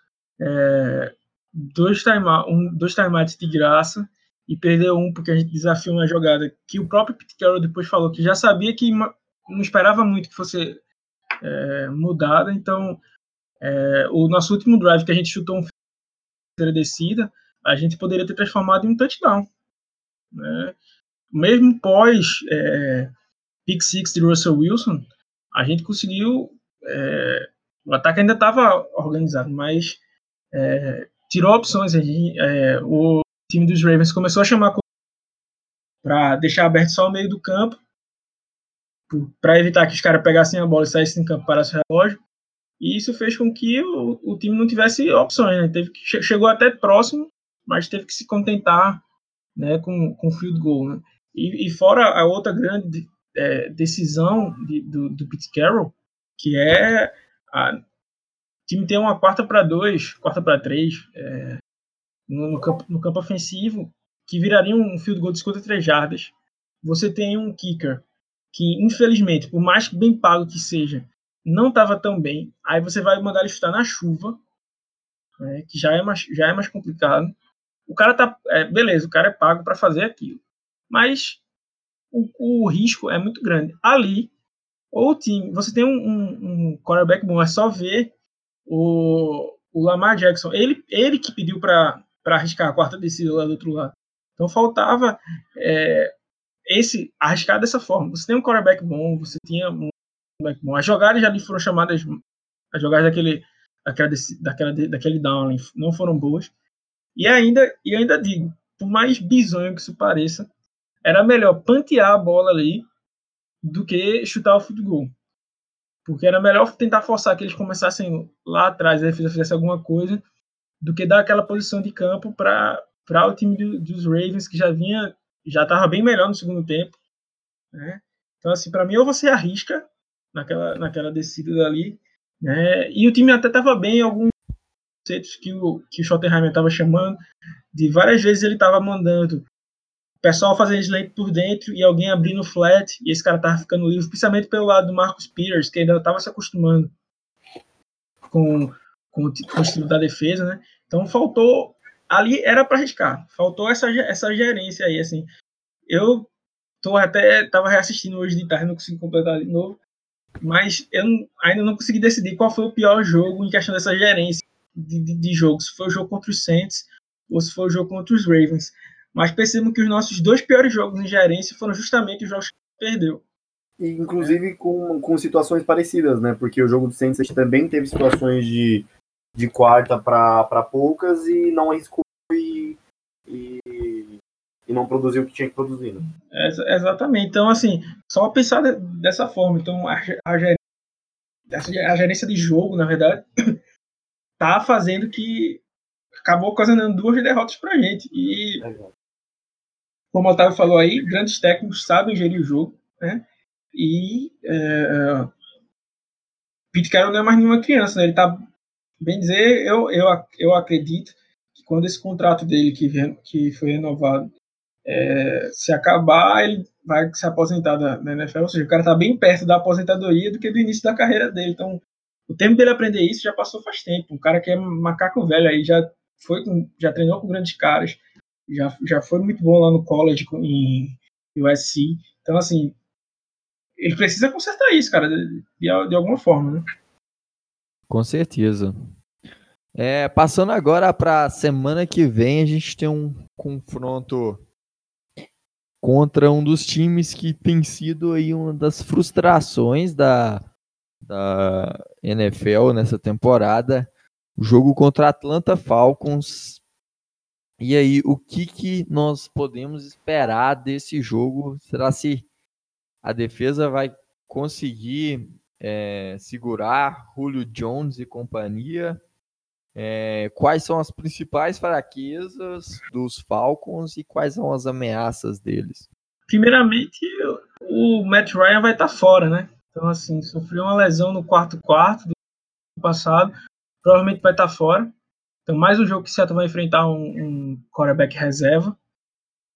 é, dois, time, um, dois timeouts de graça e perdeu um porque a gente desafiou uma jogada que o próprio Pete Carroll depois falou que já sabia que não esperava muito que fosse é, mudada. Então, é, o nosso último drive que a gente chutou um terceira descida, a gente poderia ter transformado em um touchdown. Né? Mesmo pós é, pick six de Russell Wilson, a gente conseguiu. É, o ataque ainda estava organizado, mas é, tirou opções. Gente, é, o time dos Ravens começou a chamar para deixar aberto só o meio do campo, para evitar que os caras pegassem a bola e saíssem em campo para o relógio. E isso fez com que o, o time não tivesse opções, né? Teve que, chegou até próximo, mas teve que se contentar né, com, com field goal. Né? E, e fora a outra grande é, decisão de, do, do Pete Carroll, que é a, o time tem uma quarta para dois, quarta para três é, no, no, campo, no campo ofensivo, que viraria um field goal de 53 jardas. Você tem um kicker que, infelizmente, por mais bem pago que seja, não estava tão bem. Aí você vai mandar ele chutar na chuva, né, que já é mais, já é mais complicado. O cara tá. É, beleza, o cara é pago para fazer aquilo. Mas o, o, risco é muito grande. Ali, ou o time. Você tem um, um, um quarterback bom, é só ver o, o Lamar Jackson. Ele, ele que pediu para arriscar a quarta descida lá do outro lado. Então faltava é, esse arriscar dessa forma. Você tem um quarterback bom, você tinha um quarterback bom. As jogadas já foram chamadas, as jogadas daquele, daquela, daquela, daquele down não foram boas. E ainda, e ainda digo, por mais bizonho que isso pareça, era melhor pantear a bola ali do que chutar o futebol. Porque era melhor tentar forçar que eles começassem lá atrás, e fizessem alguma coisa, do que dar aquela posição de campo para o time do, dos Ravens, que já vinha já estava bem melhor no segundo tempo. Né? Então, assim, para mim, ou você arrisca naquela, naquela descida dali, né? e o time até estava bem em alguns conceitos que o, que o Schottenheimer estava chamando, de várias vezes ele estava mandando o pessoal fazer slant por dentro e alguém abrindo flat, e esse cara estava ficando livre, principalmente pelo lado do Marcus Peters, que ainda estava se acostumando com, com, com o estilo da defesa, né? Então faltou ali era para arriscar. Faltou essa, essa gerência aí, assim. Eu tô até tava reassistindo hoje de tarde, não consegui completar de novo, mas eu ainda não consegui decidir qual foi o pior jogo em questão dessa gerência de, de, de jogo, se foi o jogo contra os Saints ou se foi o jogo contra os Ravens. Mas percebam que os nossos dois piores jogos em gerência foram justamente os jogos que perdeu. Inclusive com, com situações parecidas, né? Porque o jogo do Saints também teve situações de, de quarta para poucas e não arriscou e, e, e, não produziu o que tinha que produzir. Né? É, exatamente. Então, assim, só pensar de, dessa forma. Então, a, a, gerência, a gerência de jogo, na verdade, tá fazendo que acabou ocasionando duas derrotas pra gente. E, como o Otávio falou aí, grandes técnicos sabem gerir o jogo, né? E é, Pete Carroll não é mais nenhuma criança, né? Ele tá, bem dizer, eu, eu, eu acredito que quando esse contrato dele, que, que foi renovado, é, se acabar, ele vai se aposentar da, da NFL. Ou seja, o cara tá bem perto da aposentadoria do que do início da carreira dele. Então, o tempo dele aprender isso já passou faz tempo. Um cara que é macaco velho aí, já foi já treinou com grandes caras, já, já foi muito bom lá no college em USC. Então, assim, ele precisa consertar isso, cara, de, de, de alguma forma, né? Com certeza. É, passando agora para semana que vem, a gente tem um confronto contra um dos times que tem sido aí uma das frustrações da, da NFL nessa temporada. O jogo contra Atlanta Falcons. E aí, o que, que nós podemos esperar desse jogo? Será se a defesa vai conseguir é, segurar Julio Jones e companhia? É, quais são as principais fraquezas dos Falcons e quais são as ameaças deles? Primeiramente, o Matt Ryan vai estar fora, né? Então, assim, sofreu uma lesão no quarto quarto do passado, provavelmente vai estar fora. Então, mais um jogo que o Seattle vai enfrentar um, um quarterback reserva.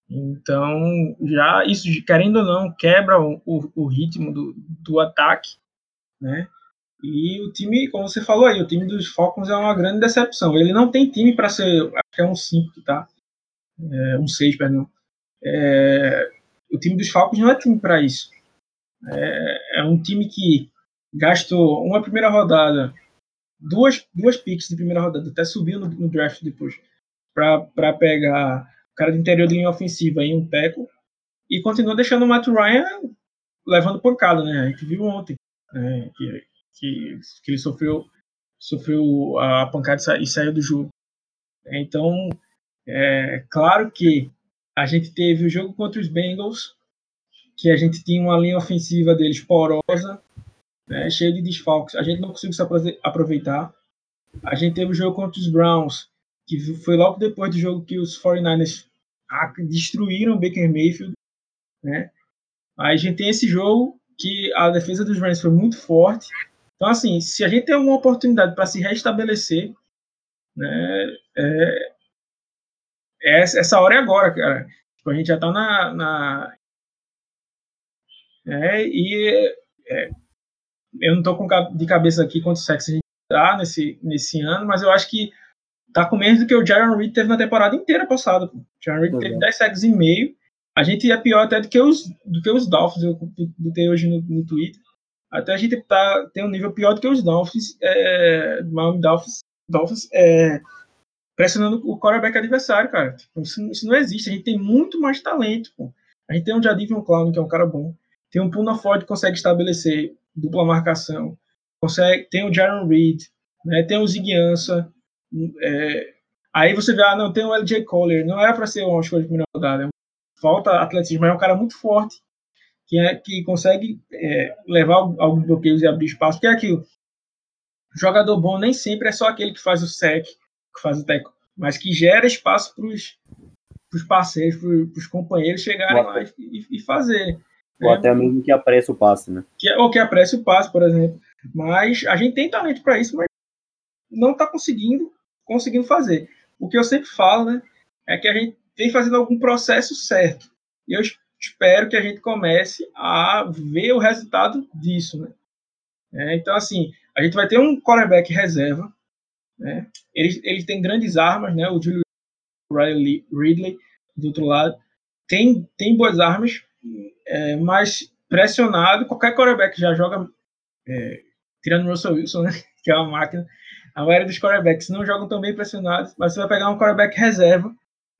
Então, já isso, querendo ou não, quebra o, o, o ritmo do, do ataque, né? E o time, como você falou aí, o time dos Falcons é uma grande decepção. Ele não tem time para ser, acho que é um 5, tá? É, um 6, perdão. É, o time dos Falcons não é time para isso. É, é, um time que gastou uma primeira rodada, duas, duas picks de primeira rodada, até subiu no, no draft depois, para pegar o cara do interior de linha ofensiva em um teco, e continua deixando o Matt Ryan levando pancada, né? A gente viu ontem né? que, que, que ele sofreu, sofreu a pancada e saiu do jogo. Então, é claro que a gente teve o jogo contra os Bengals, que a gente tinha uma linha ofensiva deles porosa, né, cheia de desfalques. A gente não conseguiu se aproveitar. A gente teve o jogo contra os Browns, que foi logo depois do jogo que os 49ers destruíram o Baker Mayfield. Né? Aí a gente tem esse jogo que a defesa dos Rams foi muito forte. Então, assim, se a gente tem alguma oportunidade para se restabelecer, né, é, é, essa hora é agora, cara. Tipo, a gente já está na, na, é, e é, eu não estou com de cabeça aqui quantos sacks a gente dá nesse, nesse ano, mas eu acho que tá com menos do que o Jaron Reed teve na temporada inteira passada. O Jaron Reed teve 10 sacks e meio. A gente é pior até do que os, do que os Dolphins, eu botei hoje no, no Twitter. Até a gente tá, tem um nível pior do que os Dolphins, é, Miami Dolphins, Dolphins é, pressionando o quarterback adversário, cara. Tipo, isso, isso, não existe. A gente tem muito mais talento. Pô. A gente tem um Jadivion Clown, que é um cara bom. Tem um Puna Ford que consegue estabelecer dupla marcação. Consegue, tem o Jaron Reed, né, tem o Ziguiança. É, aí você vê, ah, não, tem o LJ Collier. Não era para ser uma escolha de primeira rodada. Falta atletismo, mas é um cara muito forte. Que, é, que consegue é, levar alguns bloqueios e abrir espaço. Que é aquilo. Jogador bom nem sempre é só aquele que faz o sec, que faz o teco, mas que gera espaço para os parceiros, para os companheiros chegarem lá e, e fazer. Ou é, até mesmo que apresse o passe, né? Que, ou que apresse o passe, por exemplo. Mas a gente tem talento para isso, mas não está conseguindo, conseguindo fazer. O que eu sempre falo, né, é que a gente vem fazendo algum processo certo. E eu espero que a gente comece a ver o resultado disso, né? É, então, assim, a gente vai ter um quarterback reserva, né? Ele, ele tem grandes armas, né? O Julio Riley Ridley do outro lado. Tem, tem boas armas, é, mas pressionado, qualquer quarterback já joga, é, tirando o Russell Wilson, né, que é uma máquina, a maioria dos quarterbacks não jogam tão bem pressionados, mas você vai pegar um quarterback reserva,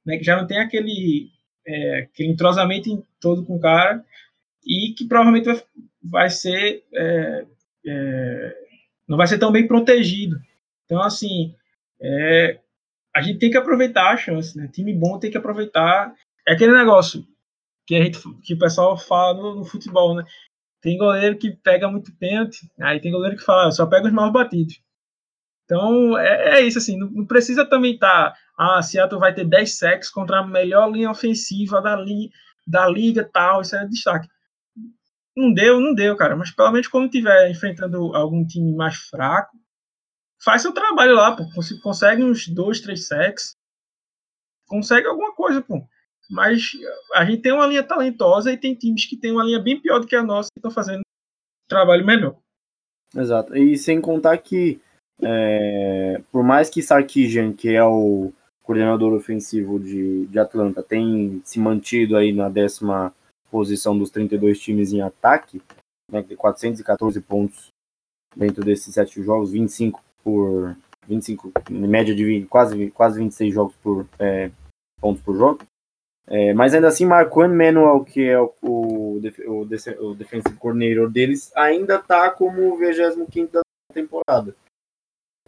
né, que já não tem aquele, é, aquele entrosamento todo com o cara, e que provavelmente vai, vai ser é, é, não vai ser tão bem protegido. Então, assim, é, a gente tem que aproveitar a chance, né? Time bom tem que aproveitar. É aquele negócio que a gente, que o pessoal fala no, no futebol, né? Tem goleiro que pega muito pênalti, aí tem goleiro que fala, só pega os mal batidos. Então, é, é, isso, assim, não, não precisa também estar, tá, ah, Seattle vai ter 10 sacks contra a melhor linha ofensiva da, li, da liga tal, isso é destaque. Não deu, não deu, cara, mas pelo menos quando tiver enfrentando algum time mais fraco, faz seu trabalho lá, pô, consegue uns dois, três sacks, consegue alguma coisa, pô. Mas a gente tem uma linha talentosa e tem times que tem uma linha bem pior do que a nossa que estão fazendo trabalho melhor. Exato. E sem contar que, é, por mais que Sarkisian, que é o coordenador ofensivo de, de Atlanta, tem se mantido aí na décima posição dos 32 times em ataque, né, 414 pontos dentro desses sete jogos, 25 por 25, em média de quase, quase 26 jogos por é, pontos por jogo. É, mas ainda assim, Marquand Manuel, que é o, o, o, o defensive coordinator deles, ainda está como o 25 da temporada.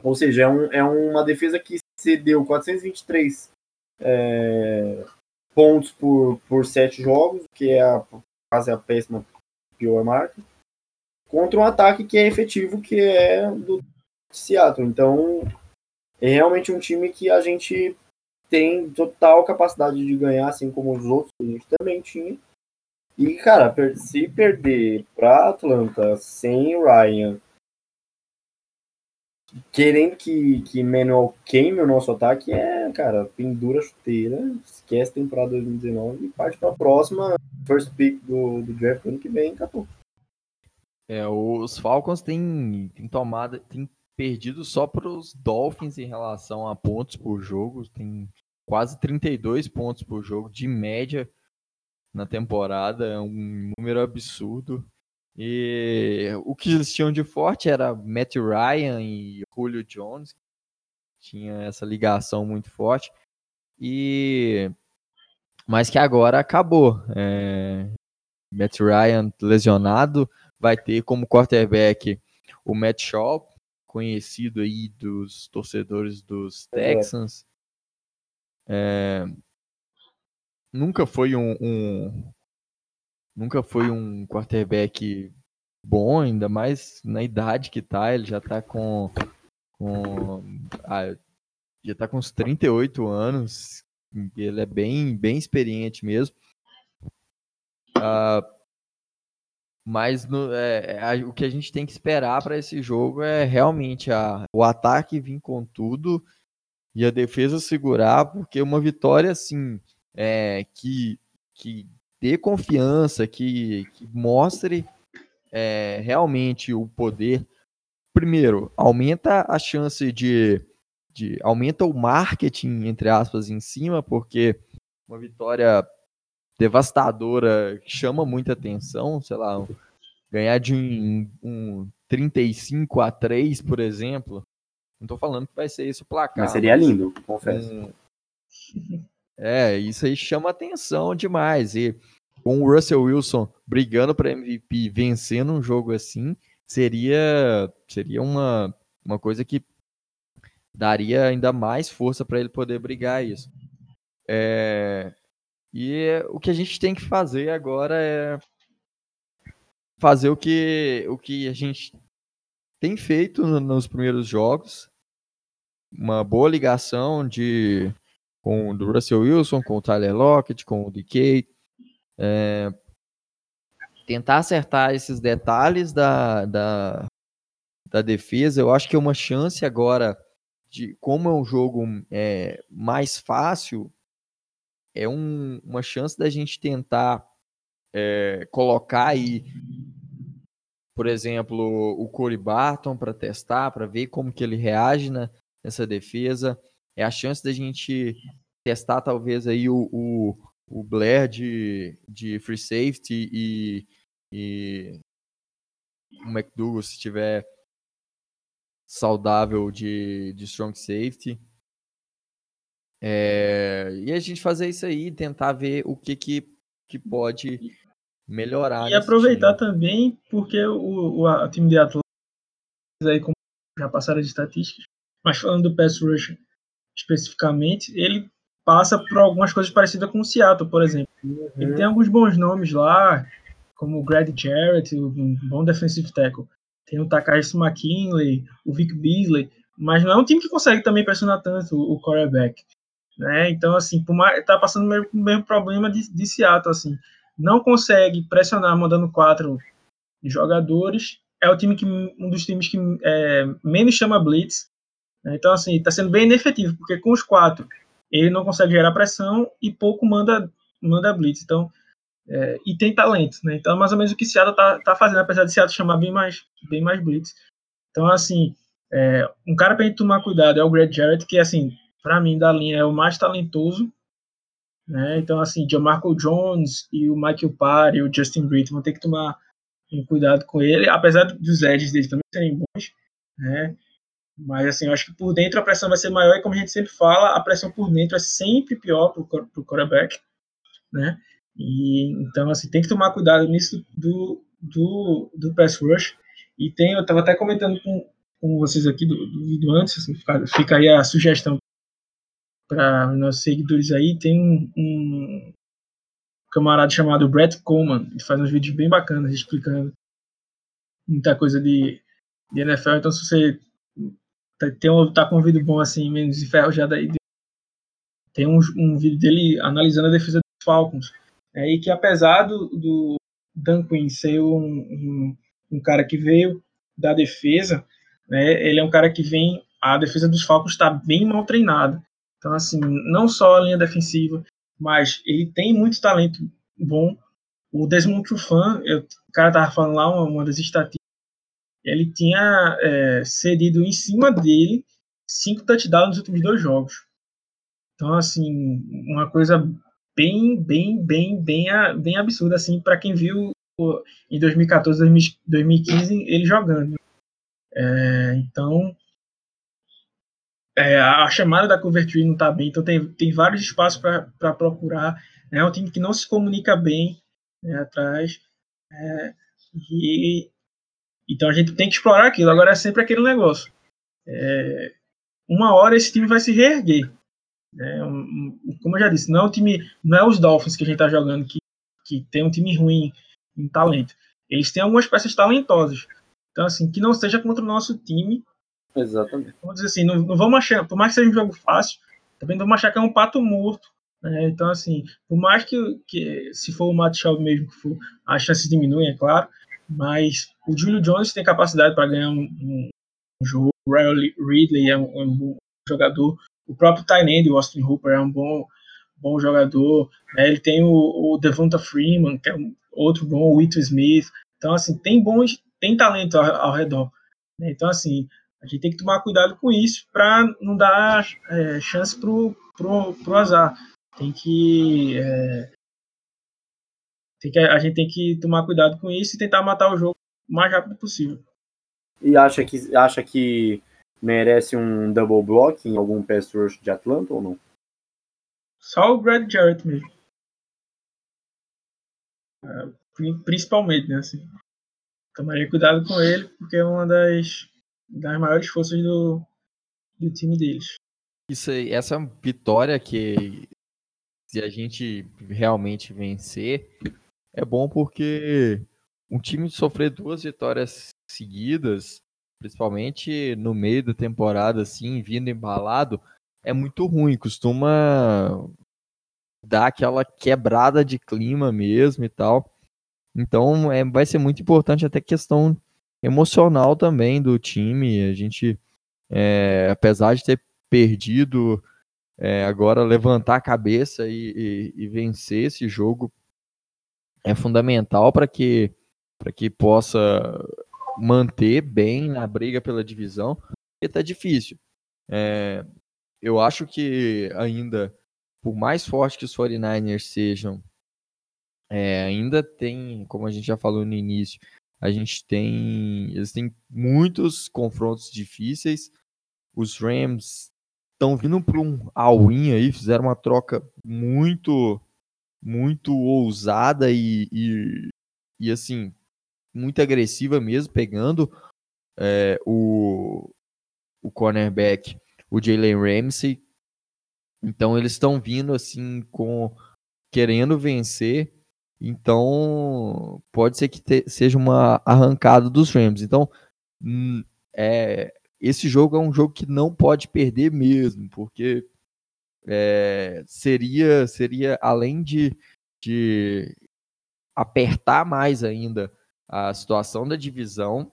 Ou seja, é, um, é uma defesa que cedeu 423 é, pontos por, por sete jogos, que é a, quase a péssima pior marca, contra um ataque que é efetivo, que é do Seattle. Então, é realmente um time que a gente tem total capacidade de ganhar, assim como os outros que a gente também tinha. E, cara, se perder para Atlanta sem Ryan, querendo que, que Manuel queime o nosso ataque, é, cara, pendura a chuteira, esquece a temporada 2019 e parte para a próxima first pick do, do draft ano que vem, acabou. É, os Falcons têm, têm tomado, têm perdido só para os Dolphins em relação a pontos por jogo, tem quase 32 pontos por jogo de média na temporada, é um número absurdo. E o que eles tinham de forte era Matt Ryan e Julio Jones, tinha essa ligação muito forte. E mas que agora acabou. É... Matt Ryan lesionado, vai ter como quarterback o Matt Shaw, conhecido aí dos torcedores dos Texans. É, nunca foi um, um, nunca foi um quarterback bom, ainda mais na idade que tá, ele já tá com, com ah, já tá com uns 38 anos, ele é bem, bem experiente mesmo. Uh, mas no, é, é, o que a gente tem que esperar para esse jogo é realmente a, o ataque vir com tudo e a defesa segurar, porque uma vitória assim é, que, que dê confiança, que, que mostre é, realmente o poder. Primeiro, aumenta a chance de, de. aumenta o marketing, entre aspas, em cima, porque uma vitória devastadora chama muita atenção, sei lá, ganhar de um, um 35 a 3, por exemplo, não tô falando que vai ser esse o placar. Mas seria lindo, confesso. Um... É, isso aí chama atenção demais. E com o Russell Wilson brigando para MVP, vencendo um jogo assim, seria seria uma, uma coisa que daria ainda mais força para ele poder brigar isso. É, e o que a gente tem que fazer agora é fazer o que, o que a gente tem feito nos primeiros jogos, uma boa ligação de com do Russell Wilson, com o Tyler Lockett, com o DK, é, tentar acertar esses detalhes da, da, da defesa. Eu acho que é uma chance agora de como é um jogo é, mais fácil, é um, uma chance da gente tentar é, colocar aí por exemplo, o Corey Barton para testar, para ver como que ele reage na, nessa defesa. É a chance da gente testar talvez aí o, o, o Blair de, de free safety e, e o McDougall se tiver saudável de, de strong safety. É, e a gente fazer isso aí, tentar ver o que, que, que pode melhorar. E aproveitar time. também, porque o, o a, time de atletas aí, como já passaram de estatísticas, mas falando do pass rush especificamente, ele passa por algumas coisas parecidas com o Seattle, por exemplo. Uhum. Ele tem alguns bons nomes lá, como o Grady Jarrett, um bom defensive tackle. Tem o Takashi McKinley, o Vic Beasley, mas não é um time que consegue também pressionar tanto o quarterback. Né? Então, assim, por mais, tá passando o mesmo, mesmo problema de, de Seattle, assim. Não consegue pressionar mandando quatro jogadores. É o time que um dos times que é, menos chama blitz. Né? Então, assim, está sendo bem inefetivo, porque com os quatro ele não consegue gerar pressão e pouco manda manda blitz. Então, é, e tem talento, né? Então, mais ou menos o que Seattle tá, tá fazendo, apesar de Seattle chamar bem mais bem mais blitz. Então, assim, é, um cara para gente tomar cuidado é o Greg Jarrett, que assim, para mim da linha é o mais talentoso, né? Então, assim, Marco Jones e o Michael Parr e o Justin Britt vão ter que tomar um cuidado com ele, apesar dos edges dele também serem bons, né? Mas, assim, eu acho que por dentro a pressão vai ser maior e, como a gente sempre fala, a pressão por dentro é sempre pior para o quarterback, né? E, então, assim, tem que tomar cuidado nisso do, do, do press rush. E tem, eu estava até comentando com, com vocês aqui do, do vídeo antes, assim, fica, fica aí a sugestão para nossos seguidores aí. Tem um, um camarada chamado Brett Coleman, ele faz uns vídeos bem bacanas explicando muita coisa de, de NFL. Então, se você Tá, tem um, tá com um vídeo bom assim, menos enferrujado aí. Tem um, um vídeo dele analisando a defesa dos Falcons. É, e que apesar do, do Dan Quinn ser um, um, um, cara que veio da defesa, né, ele é um cara que vem. A defesa dos Falcons está bem mal treinada. Então, assim, não só a linha defensiva, mas ele tem muito talento bom. O Desmond Trufant, eu, o cara tava falando lá uma, uma das estatísticas ele tinha é, cedido em cima dele cinco touchdowns nos últimos dois jogos. Então, assim, uma coisa bem, bem, bem, bem, bem absurda, assim, para quem viu em 2014, 2015 ele jogando. É, então, é, a chamada da Cover Tree não está bem, então tem, tem vários espaços para procurar. Né, é um time que não se comunica bem né, atrás. É, e então a gente tem que explorar aquilo. Agora é sempre aquele negócio. É, uma hora esse time vai se reerguer. É, um, como eu já disse, não é o time, não é os Dolphins que a gente está jogando que, que tem um time ruim em talento. Eles têm algumas peças talentosas. Então, assim, que não seja contra o nosso time. Exatamente. Vamos dizer assim, não, não vamos achar, por mais que seja um jogo fácil, também não vamos achar que é um pato morto. Né? Então, assim, por mais que, que se for o Matt Schaub mesmo que for, as chances diminuem, é claro, mas o Julio Jones tem capacidade para ganhar um, um, jogo. O Ryan Ridley é um, é um bom jogador. O próprio Tynande, o Austin Hooper, é um bom, bom jogador. Né? Ele tem o, o Devonta Freeman, que é um outro bom, o Wito Smith. Então, assim, tem bons, tem talento ao, ao redor. Né? Então, assim, a gente tem que tomar cuidado com isso para não dar é, chance pro, pro, pro azar. Tem que é, tem que, a gente tem que tomar cuidado com isso e tentar matar o jogo o mais rápido possível. E acha que, acha que merece um double block em algum pass rush de Atlanta ou não? Só o Brad Jarrett mesmo. É, principalmente, né? Assim. Tomaria cuidado com ele, porque é uma das, das maiores forças do, do time deles. Isso aí, essa vitória que se a gente realmente vencer, é bom porque um time sofrer duas vitórias seguidas, principalmente no meio da temporada, assim, vindo embalado, é muito ruim. Costuma dar aquela quebrada de clima mesmo e tal. Então é, vai ser muito importante até questão emocional também do time. A gente, é, apesar de ter perdido, é, agora levantar a cabeça e, e, e vencer esse jogo é fundamental para que, que possa manter bem na briga pela divisão, porque tá difícil. É, eu acho que ainda por mais forte que os 49ers sejam, é, ainda tem, como a gente já falou no início, a gente tem. Eles têm muitos confrontos difíceis. Os Rams estão vindo para um all-in aí, fizeram uma troca muito, muito ousada e, e, e assim, muito agressiva mesmo, pegando é, o, o cornerback, o Jalen Ramsey. Então eles estão vindo assim com querendo vencer. Então pode ser que te, seja uma arrancada dos Rams. Então hum, é, esse jogo é um jogo que não pode perder mesmo, porque é, seria seria além de, de apertar mais ainda a situação da divisão,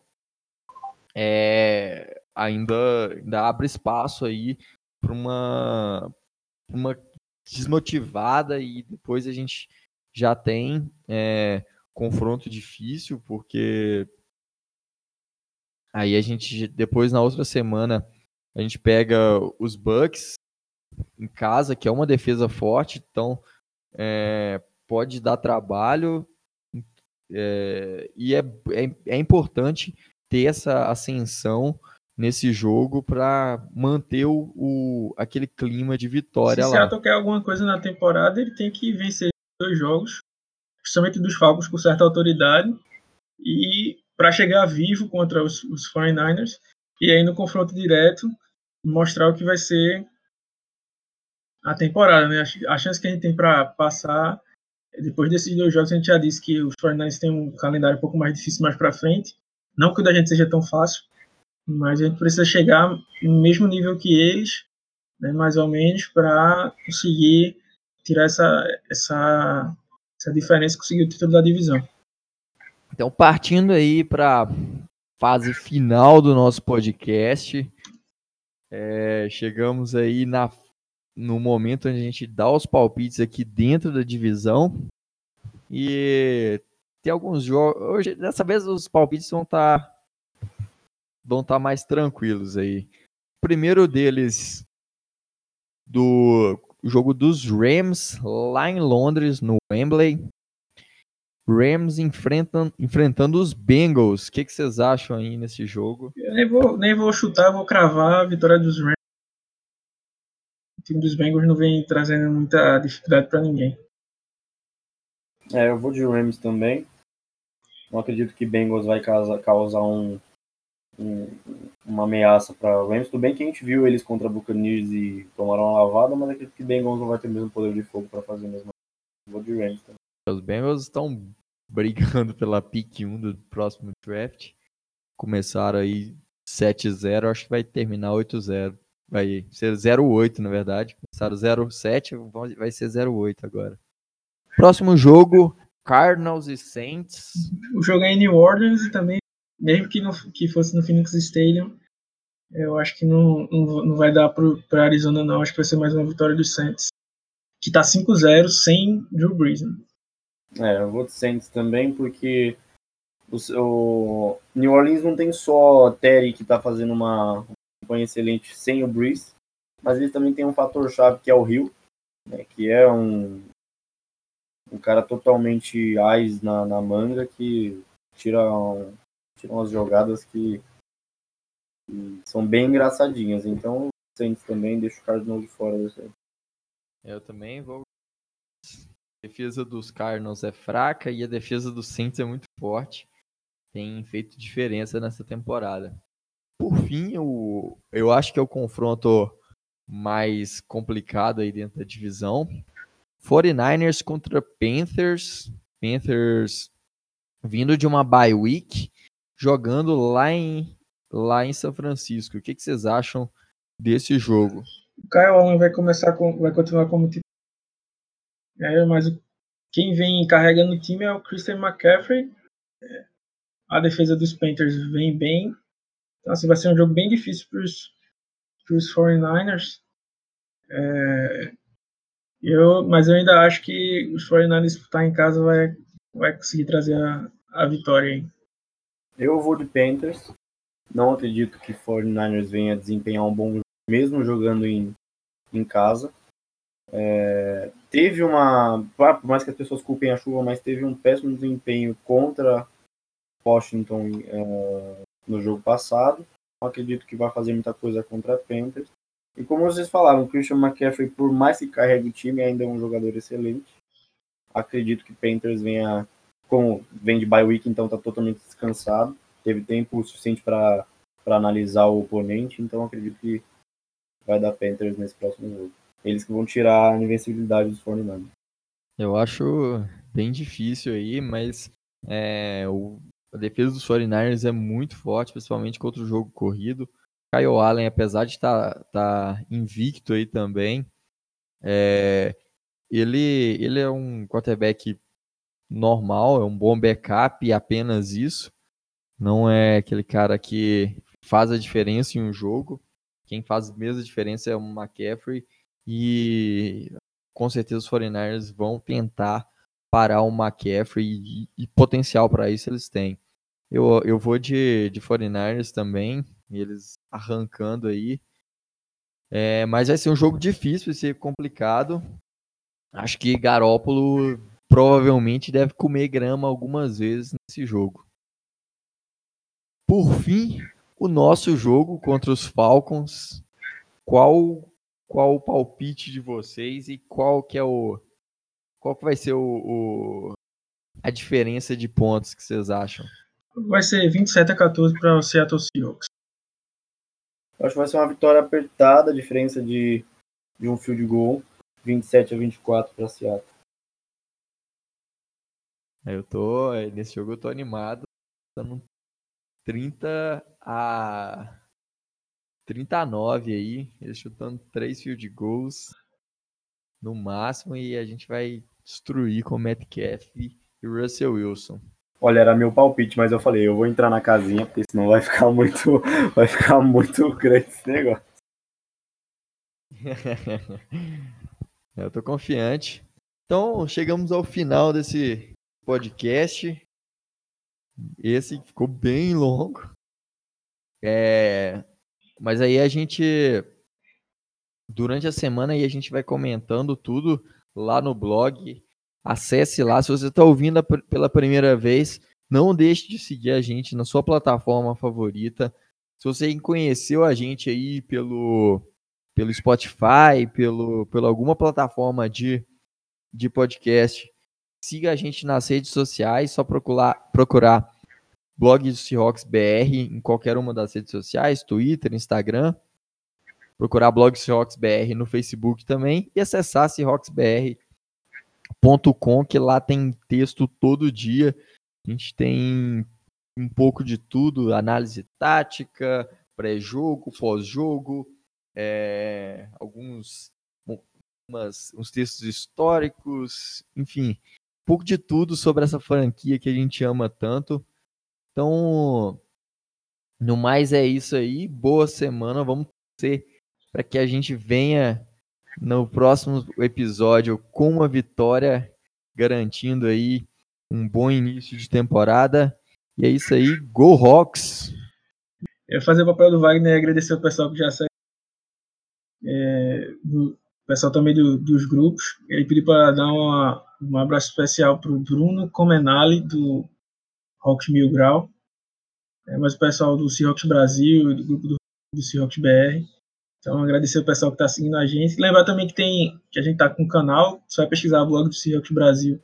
é, ainda, ainda abre espaço aí para uma, uma desmotivada e depois a gente já tem é, confronto difícil, porque aí a gente depois na outra semana a gente pega os Bucks em casa, que é uma defesa forte, então é, pode dar trabalho é, e é, é, é importante ter essa ascensão nesse jogo para manter o, o, aquele clima de vitória Se lá. Se Seattle quer alguma coisa na temporada, ele tem que vencer dois jogos, principalmente dos Falcons com certa autoridade, e para chegar vivo contra os, os 49ers, e aí no confronto direto mostrar o que vai ser a temporada, né? A, chance que a gente tem para passar depois desses dois jogos, a gente já disse que os 49 têm um calendário um pouco mais difícil mais para frente. Não que o da gente seja tão fácil, mas a gente precisa chegar no mesmo nível que eles, né, mais ou menos, para conseguir tirar essa, essa, essa diferença e conseguir o título da divisão. Então, partindo aí para fase final do nosso podcast, é, chegamos aí na no momento onde a gente dá os palpites aqui dentro da divisão. E tem alguns jogos. Hoje, dessa vez, os palpites vão estar tá, vão tá mais tranquilos aí. O primeiro deles do jogo dos Rams lá em Londres, no Wembley. Rams enfrentam, enfrentando os Bengals. O que, que vocês acham aí nesse jogo? Eu nem vou, nem vou chutar, vou cravar a vitória dos Rams o time dos Bengals não vem trazendo muita dificuldade para ninguém. É, eu vou de Rams também. Não acredito que Bengals vai causar um, um, uma ameaça para Rams. Tudo bem que a gente viu eles contra Buccaneers e tomaram uma lavada, mas acredito que Bengals não vai ter o mesmo poder de fogo para fazer mesmo. Vou de Rams também. Os Bengals estão brigando pela pick 1 do próximo draft. Começaram aí 7-0, acho que vai terminar 8-0. Vai ser 08, na verdade. Começaram 07, vai ser 08 agora. Próximo jogo, Cardinals e Saints. O jogo é em New Orleans e também, mesmo que, que fosse no Phoenix Stadium, eu acho que não, não, não vai dar para Arizona, não. Acho que vai ser mais uma vitória dos Saints. Que tá 5-0 sem Drew Brees. Né? É, eu vou de Saints também, porque o, o, New Orleans não tem só Terry que tá fazendo uma, campanha excelente sem o Breeze, mas ele também tem um fator chave que é o Rio, né, que é um, um cara totalmente ais na, na manga que tira, um, tira umas jogadas que, que, são bem engraçadinhas. Então, Saints também deixa o Cardinals de fora desse aí. Eu também vou. A defesa dos Cardinals é fraca e a defesa dos Saints é muito forte. Tem feito diferença nessa temporada. Por fim, eu, eu acho que é o confronto mais complicado aí dentro da divisão. 49ers contra Panthers. Panthers vindo de uma bye week, jogando lá em, lá em São Francisco. O que, que vocês acham desse jogo? O Kyle Allen vai começar com, vai continuar como titular. É, mas quem vem carregando o time é o Christian McCaffrey. A defesa dos Panthers vem bem. Então, assim, vai ser um jogo bem difícil para os 49ers. É, eu, mas eu ainda acho que os 49ers estar em casa vai, vai conseguir trazer a, a vitória aí. Eu vou de Panthers. Não acredito que 49ers venha desempenhar um bom jogo, mesmo jogando em, em casa. É, teve uma, por mais que as pessoas culpem a chuva, mas teve um péssimo desempenho contra Washington uh, no jogo passado. Não acredito que vai fazer muita coisa contra Panthers. E como vocês falaram, o Christian McCaffrey, por mais que carregue o time, ainda é um jogador excelente. Acredito que Panthers venha, como vem de bye week, então está totalmente descansado. Teve tempo suficiente para analisar o oponente, então acredito que vai dar Panthers nesse próximo jogo. Eles que vão tirar a invencibilidade dos 49 Eu acho bem difícil aí, mas é, o, a defesa dos 49ers é muito forte, principalmente contra o jogo corrido. Kyle Allen, apesar de estar tá, tá invicto aí também, é, ele, ele é um quarterback normal, é um bom backup e apenas isso. Não é aquele cara que faz a diferença em um jogo. Quem faz mesmo a diferença é o McCaffrey e com certeza os 49ers vão tentar parar o McCaffrey e, e potencial para isso eles têm. Eu, eu vou de, de 49ers também, eles arrancando aí. É, mas vai ser um jogo difícil, vai ser complicado. Acho que Garópolo provavelmente deve comer grama algumas vezes nesse jogo. Por fim, o nosso jogo contra os Falcons. Qual qual o palpite de vocês e qual que é o qual que vai ser o, o a diferença de pontos que vocês acham? Vai ser 27 a 14 para o Seattle Seahawks. Acho que vai ser uma vitória apertada, a diferença de, de um field goal, 27 a 24 para Seattle. Eu tô nesse jogo eu tô animado, dando 30 a 39 aí, eles chutando três field goals no máximo e a gente vai destruir com o Metcalf e Russell Wilson. Olha, era meu palpite, mas eu falei, eu vou entrar na casinha, porque senão vai ficar muito, vai ficar muito grande esse negócio. eu tô confiante. Então, chegamos ao final desse podcast. Esse ficou bem longo. É, mas aí a gente, durante a semana, aí a gente vai comentando tudo lá no blog. Acesse lá. Se você está ouvindo pela primeira vez, não deixe de seguir a gente na sua plataforma favorita. Se você conheceu a gente aí pelo, pelo Spotify, pelo, pelo alguma plataforma de, de podcast, siga a gente nas redes sociais, só procurar, procurar blog do Seahawks BR em qualquer uma das redes sociais, Twitter, Instagram. Procurar blog Seahawks BR no Facebook também e acessar seahawksbr.com, que lá tem texto todo dia. A gente tem um pouco de tudo, análise tática, pré-jogo, pós-jogo, é, alguns umas, uns textos históricos, enfim, pouco de tudo sobre essa franquia que a gente ama tanto. Então, no mais é isso aí. Boa semana. Vamos ter para que a gente venha no próximo episódio com uma vitória, garantindo aí um bom início de temporada. E é isso aí. Go Rocks! Eu fazer o papel do Wagner e agradecer o pessoal que já segue. É, pessoal também do, dos grupos. Ele pediu para dar uma, um abraço especial para o Bruno Comenali, do Rock Mil Grau, é, mas o pessoal do Seahawks Brasil, do grupo do, do Seahawks BR. Então, agradecer o pessoal que está seguindo a gente. Lembrar também que tem que a gente está com um canal, você vai pesquisar o blog do Seahawks Brasil,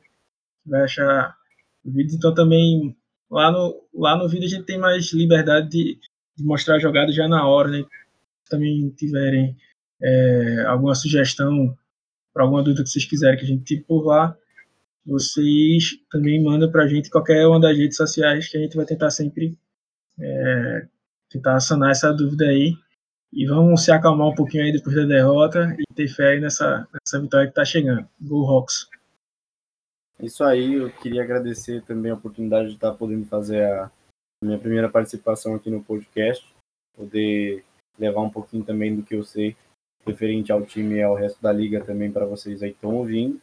vai achar vídeos. Então, também lá no, lá no vídeo a gente tem mais liberdade de, de mostrar a jogada já na hora, né? Também tiverem é, alguma sugestão para alguma dúvida que vocês quiserem que a gente tire por lá, vocês também mandam para a gente qualquer uma das redes sociais que a gente vai tentar sempre é, tentar sanar essa dúvida aí. E vamos se acalmar um pouquinho aí depois da derrota e ter fé aí nessa, nessa vitória que está chegando. Go Hawks! Isso aí, eu queria agradecer também a oportunidade de estar podendo fazer a minha primeira participação aqui no podcast, poder levar um pouquinho também do que eu sei referente ao time e ao resto da liga também para vocês aí que estão ouvindo.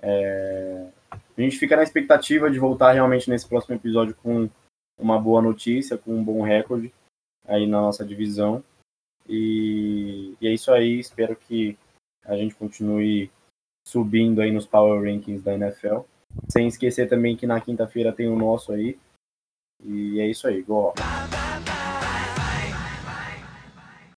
É... A gente fica na expectativa de voltar realmente nesse próximo episódio com uma boa notícia, com um bom recorde aí na nossa divisão. E, e é isso aí, espero que a gente continue subindo aí nos Power Rankings da NFL. Sem esquecer também que na quinta-feira tem o nosso aí. E é isso aí, go!